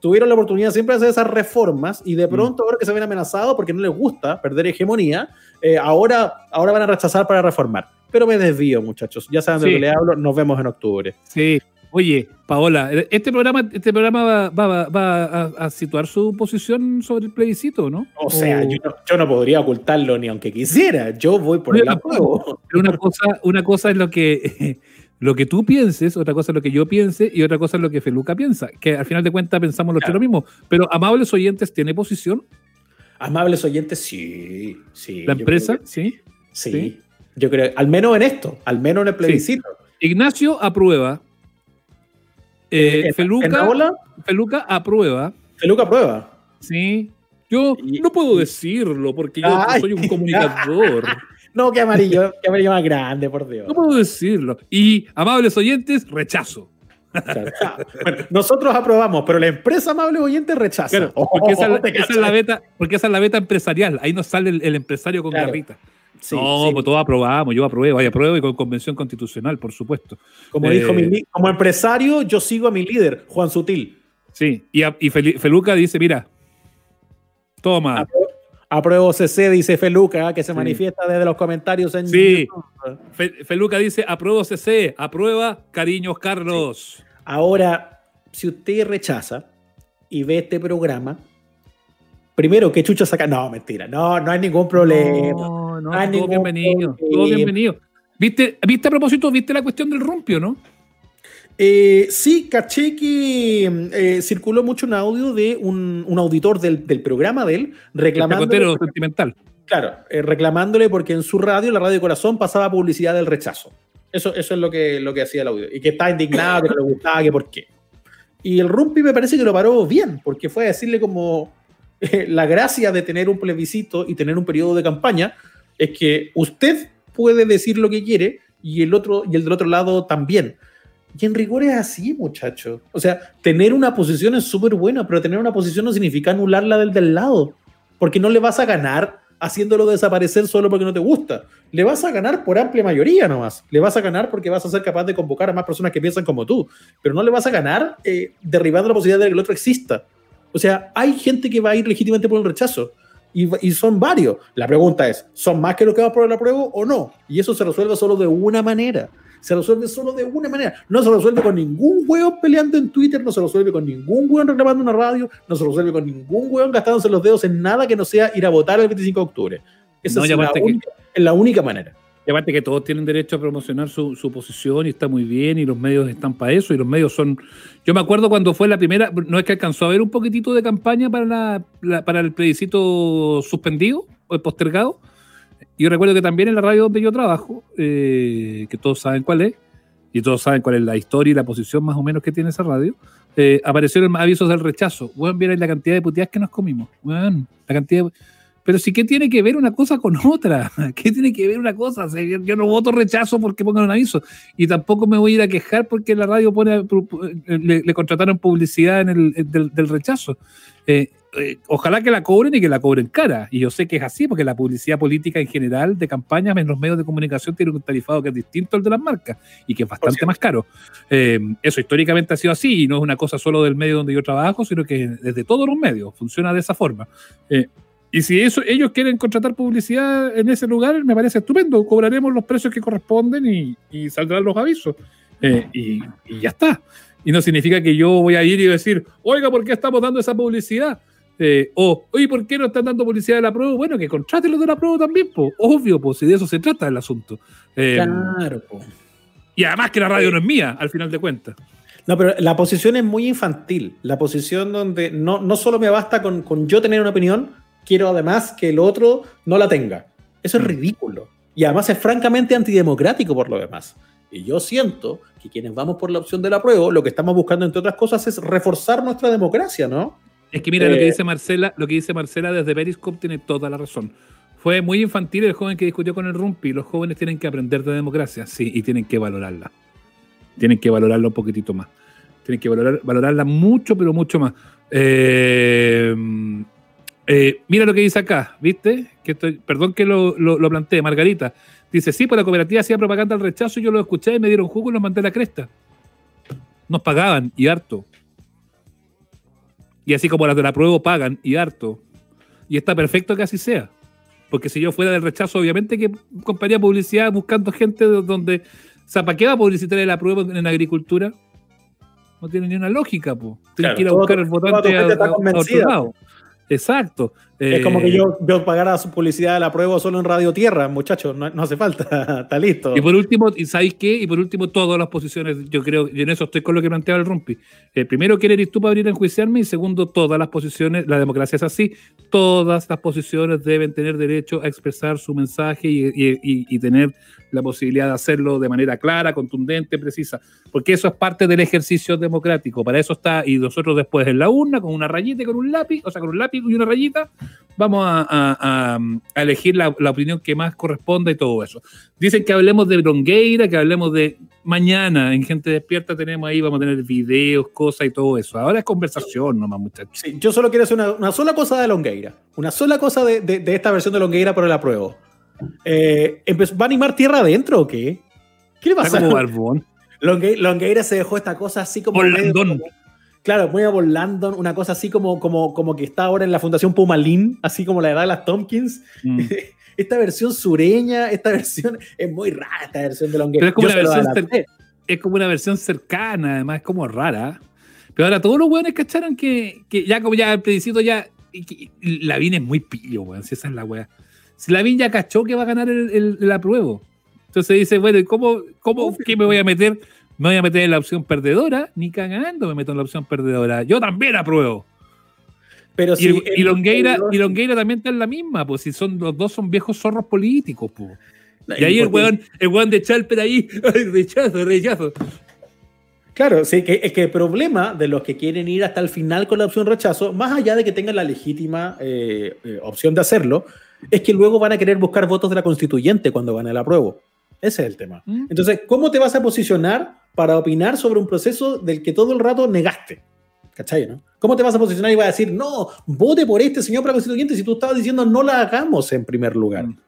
tuvieron la oportunidad siempre de hacer esas reformas y de mm. pronto, ahora que se ven amenazados porque no les gusta perder hegemonía, eh, ahora, ahora van a rechazar para reformar. Pero me desvío, muchachos. Ya saben de lo que le hablo. Nos vemos en octubre. Sí, Oye, Paola, este programa, este programa va, a, situar su posición sobre el plebiscito, ¿no? O sea, yo, no, podría ocultarlo ni aunque quisiera. Yo voy por el apoyo. Pero una cosa, una cosa es lo que, [LAUGHS] lo que tú pienses, otra cosa es lo que yo piense y otra cosa es lo que Feluca piensa. Que al final de cuentas pensamos los lo mismo. Pero, amables oyentes, ¿tiene posición? Amables oyentes, sí. sí ¿La empresa? ¿Sí? ¿Sí? Yo creo, al menos en esto, al menos en el plebiscito. Ignacio aprueba. Eh, Feluca, Feluca aprueba. Feluca aprueba. Sí. Yo no puedo decirlo porque yo soy un [LAUGHS] comunicador. no, qué amarillo, qué amarillo más grande, por Dios. No puedo decirlo. Y, amables oyentes, rechazo. nosotros aprobamos, pero la empresa amable oyente rechaza. porque, esa, es la [LAUGHS] beta, porque esa es la beta empresarial. Ahí nos sale el, empresario con garrita no, pues todos aprobamos, yo apruebo, vaya, apruebo y con convención constitucional, por supuesto. Como dijo mi, eh, como empresario, yo sigo a mi líder, Juan Sutil. Sí, y, Feluca dice, mira, toma. Apruebo CC, dice Feluca, que se manifiesta desde los comentarios en Sí. Fe- Feluca dice, apruebo CC, aprueba, cariños Carlos. Ahora, si usted rechaza y ve este programa, primero, ¿qué chucha saca? No, mentira, no, no hay ningún problema. No, no, hay todo bienvenido, todo bienvenido. ¿Viste, ¿Viste a propósito, viste la cuestión del rumpio, no? Eh, sí, caché que eh, circuló mucho un audio de un, un auditor del, del programa de él pecotero sentimental. claro, eh, reclamándole porque en su radio, la Radio Corazón, pasaba publicidad del rechazo. Eso, eso es lo que, lo que hacía el audio. Y que estaba indignado, que no le gustaba, que por qué. Y el Rumpi me parece que lo paró bien, porque fue a decirle como [LAUGHS] la gracia de tener un plebiscito y tener un periodo de campaña es que usted puede decir lo que quiere y el otro y el del otro lado también. Y en rigor es así, muchacho. O sea, tener una posición es súper buena, pero tener una posición no significa anular la del del lado, porque no le vas a ganar haciéndolo desaparecer solo porque no te gusta. Le vas a ganar por amplia mayoría nomás. Le vas a ganar porque vas a ser capaz de convocar a más personas que piensan como tú, pero no le vas a ganar eh, derribando la posibilidad de que el otro exista. O sea, hay gente que va a ir legítimamente por el rechazo. Y, y son varios. La pregunta es, ¿son más que los que van por el apruebo o no? Y eso se resuelve solo de una manera. Se resuelve solo de una manera. No se resuelve con ningún hueón peleando en Twitter, no se resuelve con ningún hueón reclamando una radio, no se resuelve con ningún hueón gastándose los dedos en nada que no sea ir a votar el 25 de octubre. Esa No, es, la que- única, es la única manera. Y aparte que todos tienen derecho a promocionar su, su posición y está muy bien y los medios están para eso y los medios son... Yo me acuerdo cuando fue la primera, no es que alcanzó a haber un poquitito de campaña para, la, para el plebiscito suspendido o postergado. Yo recuerdo que también en la radio donde yo trabajo, eh, que todos saben cuál es, y todos saben cuál es la historia y la posición más o menos que tiene esa radio, eh, aparecieron avisos del rechazo. Bueno, miren la cantidad de puteadas que nos comimos. Bueno, la cantidad de... Pero sí, ¿qué tiene que ver una cosa con otra? [LAUGHS] ¿Qué tiene que ver una cosa? O sea, yo, no voto rechazo porque pongan un aviso. Y tampoco me voy a ir a quejar porque la radio pone, le, le contrataron publicidad en el, el del, del rechazo. Eh, eh, ojalá que la cobren y que la cobren cara. Y yo sé que es así porque la publicidad política en general de campañas en los medios de comunicación tiene un tarifado que es distinto al de las marcas y que es bastante más caro. Eh, eso históricamente ha sido así y no es una cosa solo del medio donde yo trabajo, sino que desde todos los medios funciona de esa forma. Eh, y si eso, ellos quieren contratar publicidad en ese lugar, me parece estupendo. Cobraremos los precios que corresponden y, y saldrán los avisos. Eh, y, y ya está. Y no significa que yo voy a ir y decir, oiga, ¿por qué estamos dando esa publicidad? Eh, o, oye, ¿por qué no están dando publicidad de la prueba? Bueno, que contraten los de la prueba también, po. obvio, pues si de eso se trata el asunto. Eh, Claro, po. Y además que la radio no es mía, al final de cuentas. No, pero la posición es muy infantil. La posición donde no, no solo me basta con, con yo tener una opinión, quiero además que el otro no la tenga. Eso es Mm. ridículo. Y además es francamente antidemocrático por lo demás. Y yo siento que quienes vamos por la opción del apruebo, lo que estamos buscando, entre otras cosas, es reforzar nuestra democracia, ¿no? Es que mira, lo que Eh, dice Marcela, lo que dice Marcela desde Periscope tiene toda la razón. Fue muy infantil el joven que discutió con el Rumpi. Los jóvenes tienen que aprender de democracia, sí, y tienen que valorarla. Tienen que valorarla un poquitito más. Tienen que valorar, valorarla mucho, pero mucho más. Eh, eh, mira lo que dice acá, ¿viste? Que estoy- perdón que lo, lo, lo planteé, Margarita. Dice, sí, pues la cooperativa hacía propaganda al rechazo, yo lo escuché y me dieron jugo y los mandé a la cresta. Nos pagaban, y harto. Y así como las de la prueba pagan, y harto. Y está perfecto que así sea. Porque si yo fuera del rechazo, obviamente que compraría publicidad buscando gente de donde... O sea, ¿para qué va a publicitar la prueba en agricultura? No tiene ni una lógica, po. Tiene Claro, que ir a buscar el votante a, gente está a- a otro convencida, lado. Exacto. Es como Eh, que yo, yo pagara su publicidad de la prueba solo en Radio Tierra, muchachos. No, no hace falta. [LAUGHS] Está listo. Y por último, ¿y sabéis qué? Y por último, todas las posiciones, yo creo, y en eso estoy con lo que planteaba el Rumpi. Eh, primero, ¿quién eres tú para venir a enjuiciarme? Y segundo, todas las posiciones, la democracia es así, todas las posiciones deben tener derecho a expresar su mensaje y, y- y- y tener la posibilidad de hacerlo de manera clara, contundente, precisa, porque eso es parte del ejercicio democrático. Para eso está, y nosotros después en la urna, con una rayita y con un lápiz, o sea, con un lápiz y una rayita, vamos a, a- a- elegir la, la opinión que más corresponda y todo eso. Dicen que hablemos de Longueira, que hablemos de mañana en Gente Despierta tenemos ahí, vamos a tener videos, cosas y todo eso. Ahora es conversación nomás, muchachos. Sí, yo solo quiero hacer una, una sola cosa de Longueira. Una sola cosa de, de- esta versión de Longueira por el apruebo. Eh, empezó- ¿Va a animar tierra adentro o qué? ¿Qué le Está pasa? como barbón. [LAUGHS] Longue- Longueira se dejó esta cosa así como. medio Claro, muy a Landon, una cosa así como, como, como que está ahora en la Fundación Pumalín, así como la edad de las Tompkins. Mm. [LAUGHS] esta versión sureña, esta versión es muy rara, esta versión de Longueira. Pero es como, Yo una versión es como una versión cercana, además es como rara. Pero ahora todos los weones cacharon que, que ya como ya el plebiscito ya. que Lavín es muy pillo, weón. Si esa es la wea. Si Lavín ya cachó que va a ganar el, el, el apruebo. Entonces dice, bueno, ¿y cómo, cómo qué me voy a meter? Me voy a meter en la opción perdedora, ni cagando me meto en la opción perdedora. Yo también apruebo. Pero Y, sí, y Longueira, y Longueira también está en la misma, pues si son los dos son viejos zorros políticos, pues. No, Y ahí el weón, el weón de Chalper ahí, [LAUGHS] rechazo, rechazo. Claro, sí, que, es que el problema de los que quieren ir hasta el final con la opción rechazo, más allá de que tengan la legítima eh, eh, opción de hacerlo, es que luego van a querer buscar votos de la constituyente cuando van al apruebo. Ese es el tema. ¿Mm? Entonces, ¿cómo te vas a posicionar para opinar sobre un proceso del que todo el rato negaste? ¿Cachai, no? ¿Cómo te vas a posicionar y vas a decir, no, vote por este señor para constituyente si tú estabas diciendo no la hagamos en primer lugar? Mm.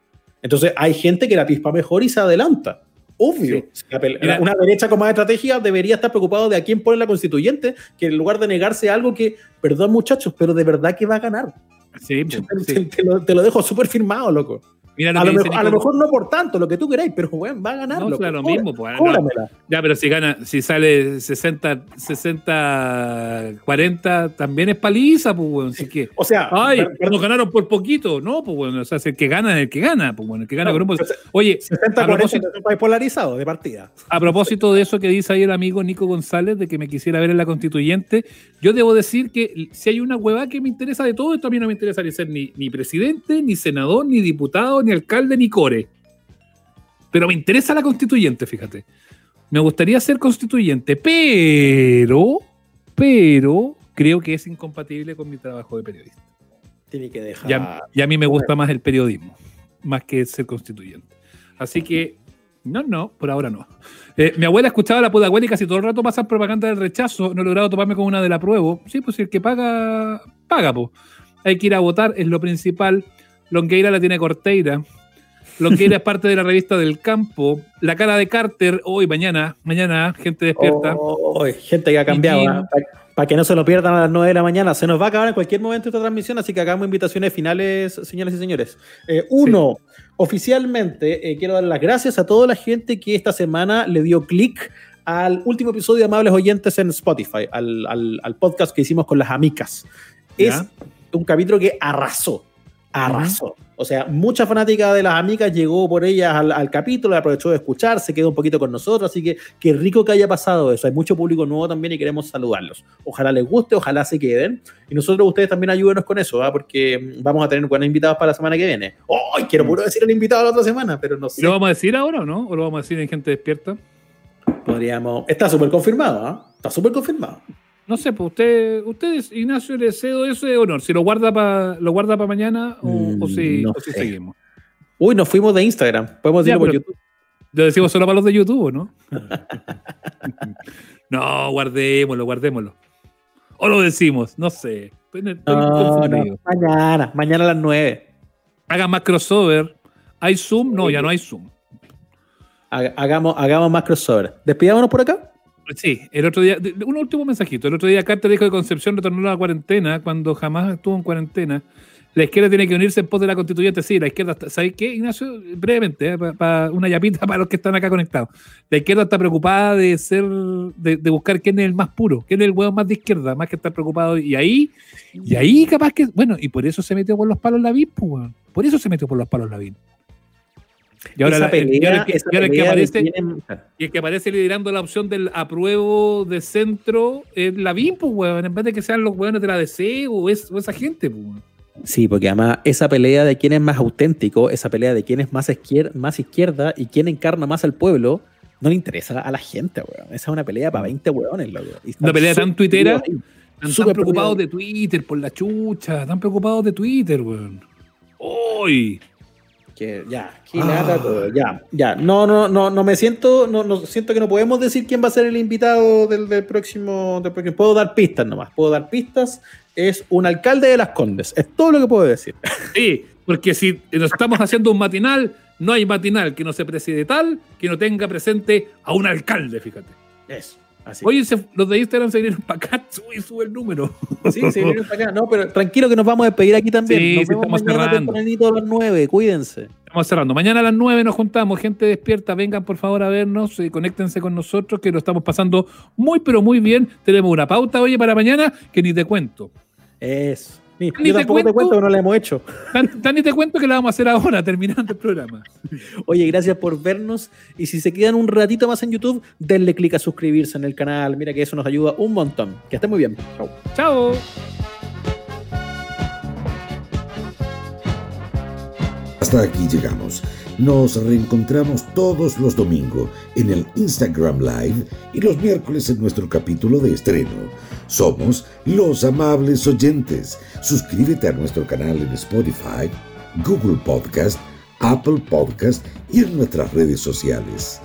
Entonces, hay gente que la pispa mejor y se adelanta. Obvio. Pel- Mira. una derecha con más estrategia debería estar preocupado de a quién pone la constituyente, que en lugar de negarse a algo que, perdón muchachos, pero de verdad que va a ganar. [LAUGHS] Sí, Te, te- sí. te lo, te lo dejo súper firmado, loco. Mira lo A que lo, dice mejor, a lo Nico- mejor no por tanto, lo que tú queráis, pero bueno, va a ganar. No, claro, lo mismo, pues, no. Ya, pero si gana, si sale 60, 60, 40, también es paliza, pues, weón. Así que, O sea, ay, per- per- nos ganaron por poquito. No, pues, bueno, o sea, si el que gana es el que gana, pues, bueno, el que gana No, pero se- Oye, 60 a 40 propósito, es un país polarizado de partida. a propósito de eso que dice ahí el amigo Nico González, de que me quisiera ver en la constituyente, yo debo decir que si hay una huevada que me interesa de todo esto, a mí no me interesa ni ser ni, ni presidente, ni senador, ni diputado, ni alcalde, ni core. Pero me interesa la constituyente, fíjate. Me gustaría ser constituyente, pero, pero creo que es incompatible con mi trabajo de periodista. Tiene que dejar. Ya a mí me gusta más el periodismo, más que ser constituyente. Así que, no, no, por ahora no. Eh, mi abuela escuchaba la pudahuela y casi todo el rato pasan propaganda del rechazo. No he logrado tomarme con una del apruebo. Sí, pues si el que paga, paga, pues. Hay que ir a votar, es lo principal. Longueira la tiene Corteira. Longueira es [LAUGHS] parte de la revista del campo. La cara de Carter, hoy, mañana, mañana, gente despierta. Oh, gente que ha cambiado. ¿ah? Para que no se lo pierdan a las 9 de la mañana. Se nos va a acabar en cualquier momento esta transmisión, así que hagamos invitaciones finales, señoras y señores. Eh, uno, oficialmente eh, quiero dar las gracias a toda la gente que esta semana le dio clic al último episodio de Amables Oyentes en Spotify, al, al- al podcast que hicimos con las amicas. Es Ya. un capítulo que arrasó, arrasó. O sea, mucha fanática de las amigas llegó por ellas al, al capítulo, aprovechó de escuchar, se quedó un poquito con nosotros, así que qué rico que haya pasado eso. Hay mucho público nuevo también y queremos saludarlos. Ojalá les guste, ojalá se queden. Y nosotros, ustedes también ayúdenos con eso, ¿ah? porque mm, vamos a tener buenos invitados para la semana que viene. ¡Ay! quiero puro decir el invitado la otra semana, pero no sé. ¿Lo vamos a decir ahora o no? ¿O lo vamos a decir en gente despierta? Podríamos. Está súper confirmado, ¿ah? Está súper confirmado. No sé, pues usted, ustedes, Ignacio, le cedo ese honor. Si lo guarda para lo guarda para mañana o, Mm, o si, no o si sé. seguimos. Uy, nos fuimos de Instagram. Podemos decirlo por YouTube. Lo decimos solo para los de YouTube, ¿o ¿no? [LAUGHS] no, guardémoslo, guardémoslo. O lo decimos, no sé. Estoy, estoy No, no. Mañana, mañana a las 9. Hagan más crossover. ¿Hay Zoom? No, ya no hay Zoom. Haga- Hagamos, hagamos más crossover. Despidámonos por acá. Sí, el otro día, un último mensajito. El otro día Carter dijo que Concepción retornó a la cuarentena cuando jamás estuvo en cuarentena. La izquierda tiene que unirse en pos de la constituyente. Sí, la izquierda, está- ¿sabes qué, Ignacio? Brevemente, para una yapita para los que están acá conectados. La izquierda está preocupada de ser, de, buscar quién es el más puro, quién es el huevo más de izquierda, más que estar preocupado. Y ahí, y ahí capaz que, bueno, y por eso se metió por los palos la VIP, pues. Por eso se metió por los palos la VIP. Y ahora, Esa y pelea- ahora el que- esa y ahora el que aparece, quién- y el que aparece liderando la opción del apruebo de centro es la BIM, pues, weón, en vez de que sean los weones de la DC o, es- o esa gente, pues. weón. Sí, porque además esa pelea de quién es más auténtico, esa pelea de quién es más, izquier- más izquierda y quién encarna más al pueblo, no le interesa a la gente, weón. Esa es una pelea para 20 weones, loco. Una pelea tan tuitera. Súper tan preocupados de Twitter por la chucha, están preocupados de Twitter, weón. ¡Uy! Que ya, qué Ah. todo. Ya, ya. No, no, no, no me siento, no, no siento que no podemos decir quién va a ser el invitado del, del próximo, del próximo. Puedo dar pistas nomás. Puedo dar pistas. Es un alcalde de las Condes. Es todo lo que puedo decir. [LAUGHS] Sí, porque si nos estamos haciendo un matinal, no hay matinal que no se preside tal que no tenga presente a un alcalde, fíjate. Eso. Así. Oye, se, los de Instagram se vinieron para acá, [LAUGHS] sube, sube el número. [LAUGHS] Sí, se vinieron para acá. No, pero tranquilo que nos vamos a despedir aquí también. Sí, nos sí, vemos estamos cerrando. a las 9, cuídense. Estamos cerrando. Mañana a las 9 nos juntamos. Gente despierta, vengan por favor a vernos y conéctense con nosotros que lo estamos pasando muy, pero muy bien. Tenemos una pauta, oye, para mañana que ni te cuento. Eso. Ni, yo tampoco te cuento que no la hemos hecho. Tan, ni te cuento que la vamos a hacer ahora, terminando el programa. [LAUGHS] Oye, gracias por vernos. Y si se quedan un ratito más en YouTube, denle clic a suscribirse en el canal. Mira que eso nos ayuda un montón. Que estén muy bien. Chao. Chao. Hasta aquí llegamos. Nos reencontramos todos los domingos en el Instagram Live y los miércoles en nuestro capítulo de estreno. Somos los amables oyentes. Suscríbete a nuestro canal en Spotify, Google Podcast, Apple Podcast y en nuestras redes sociales.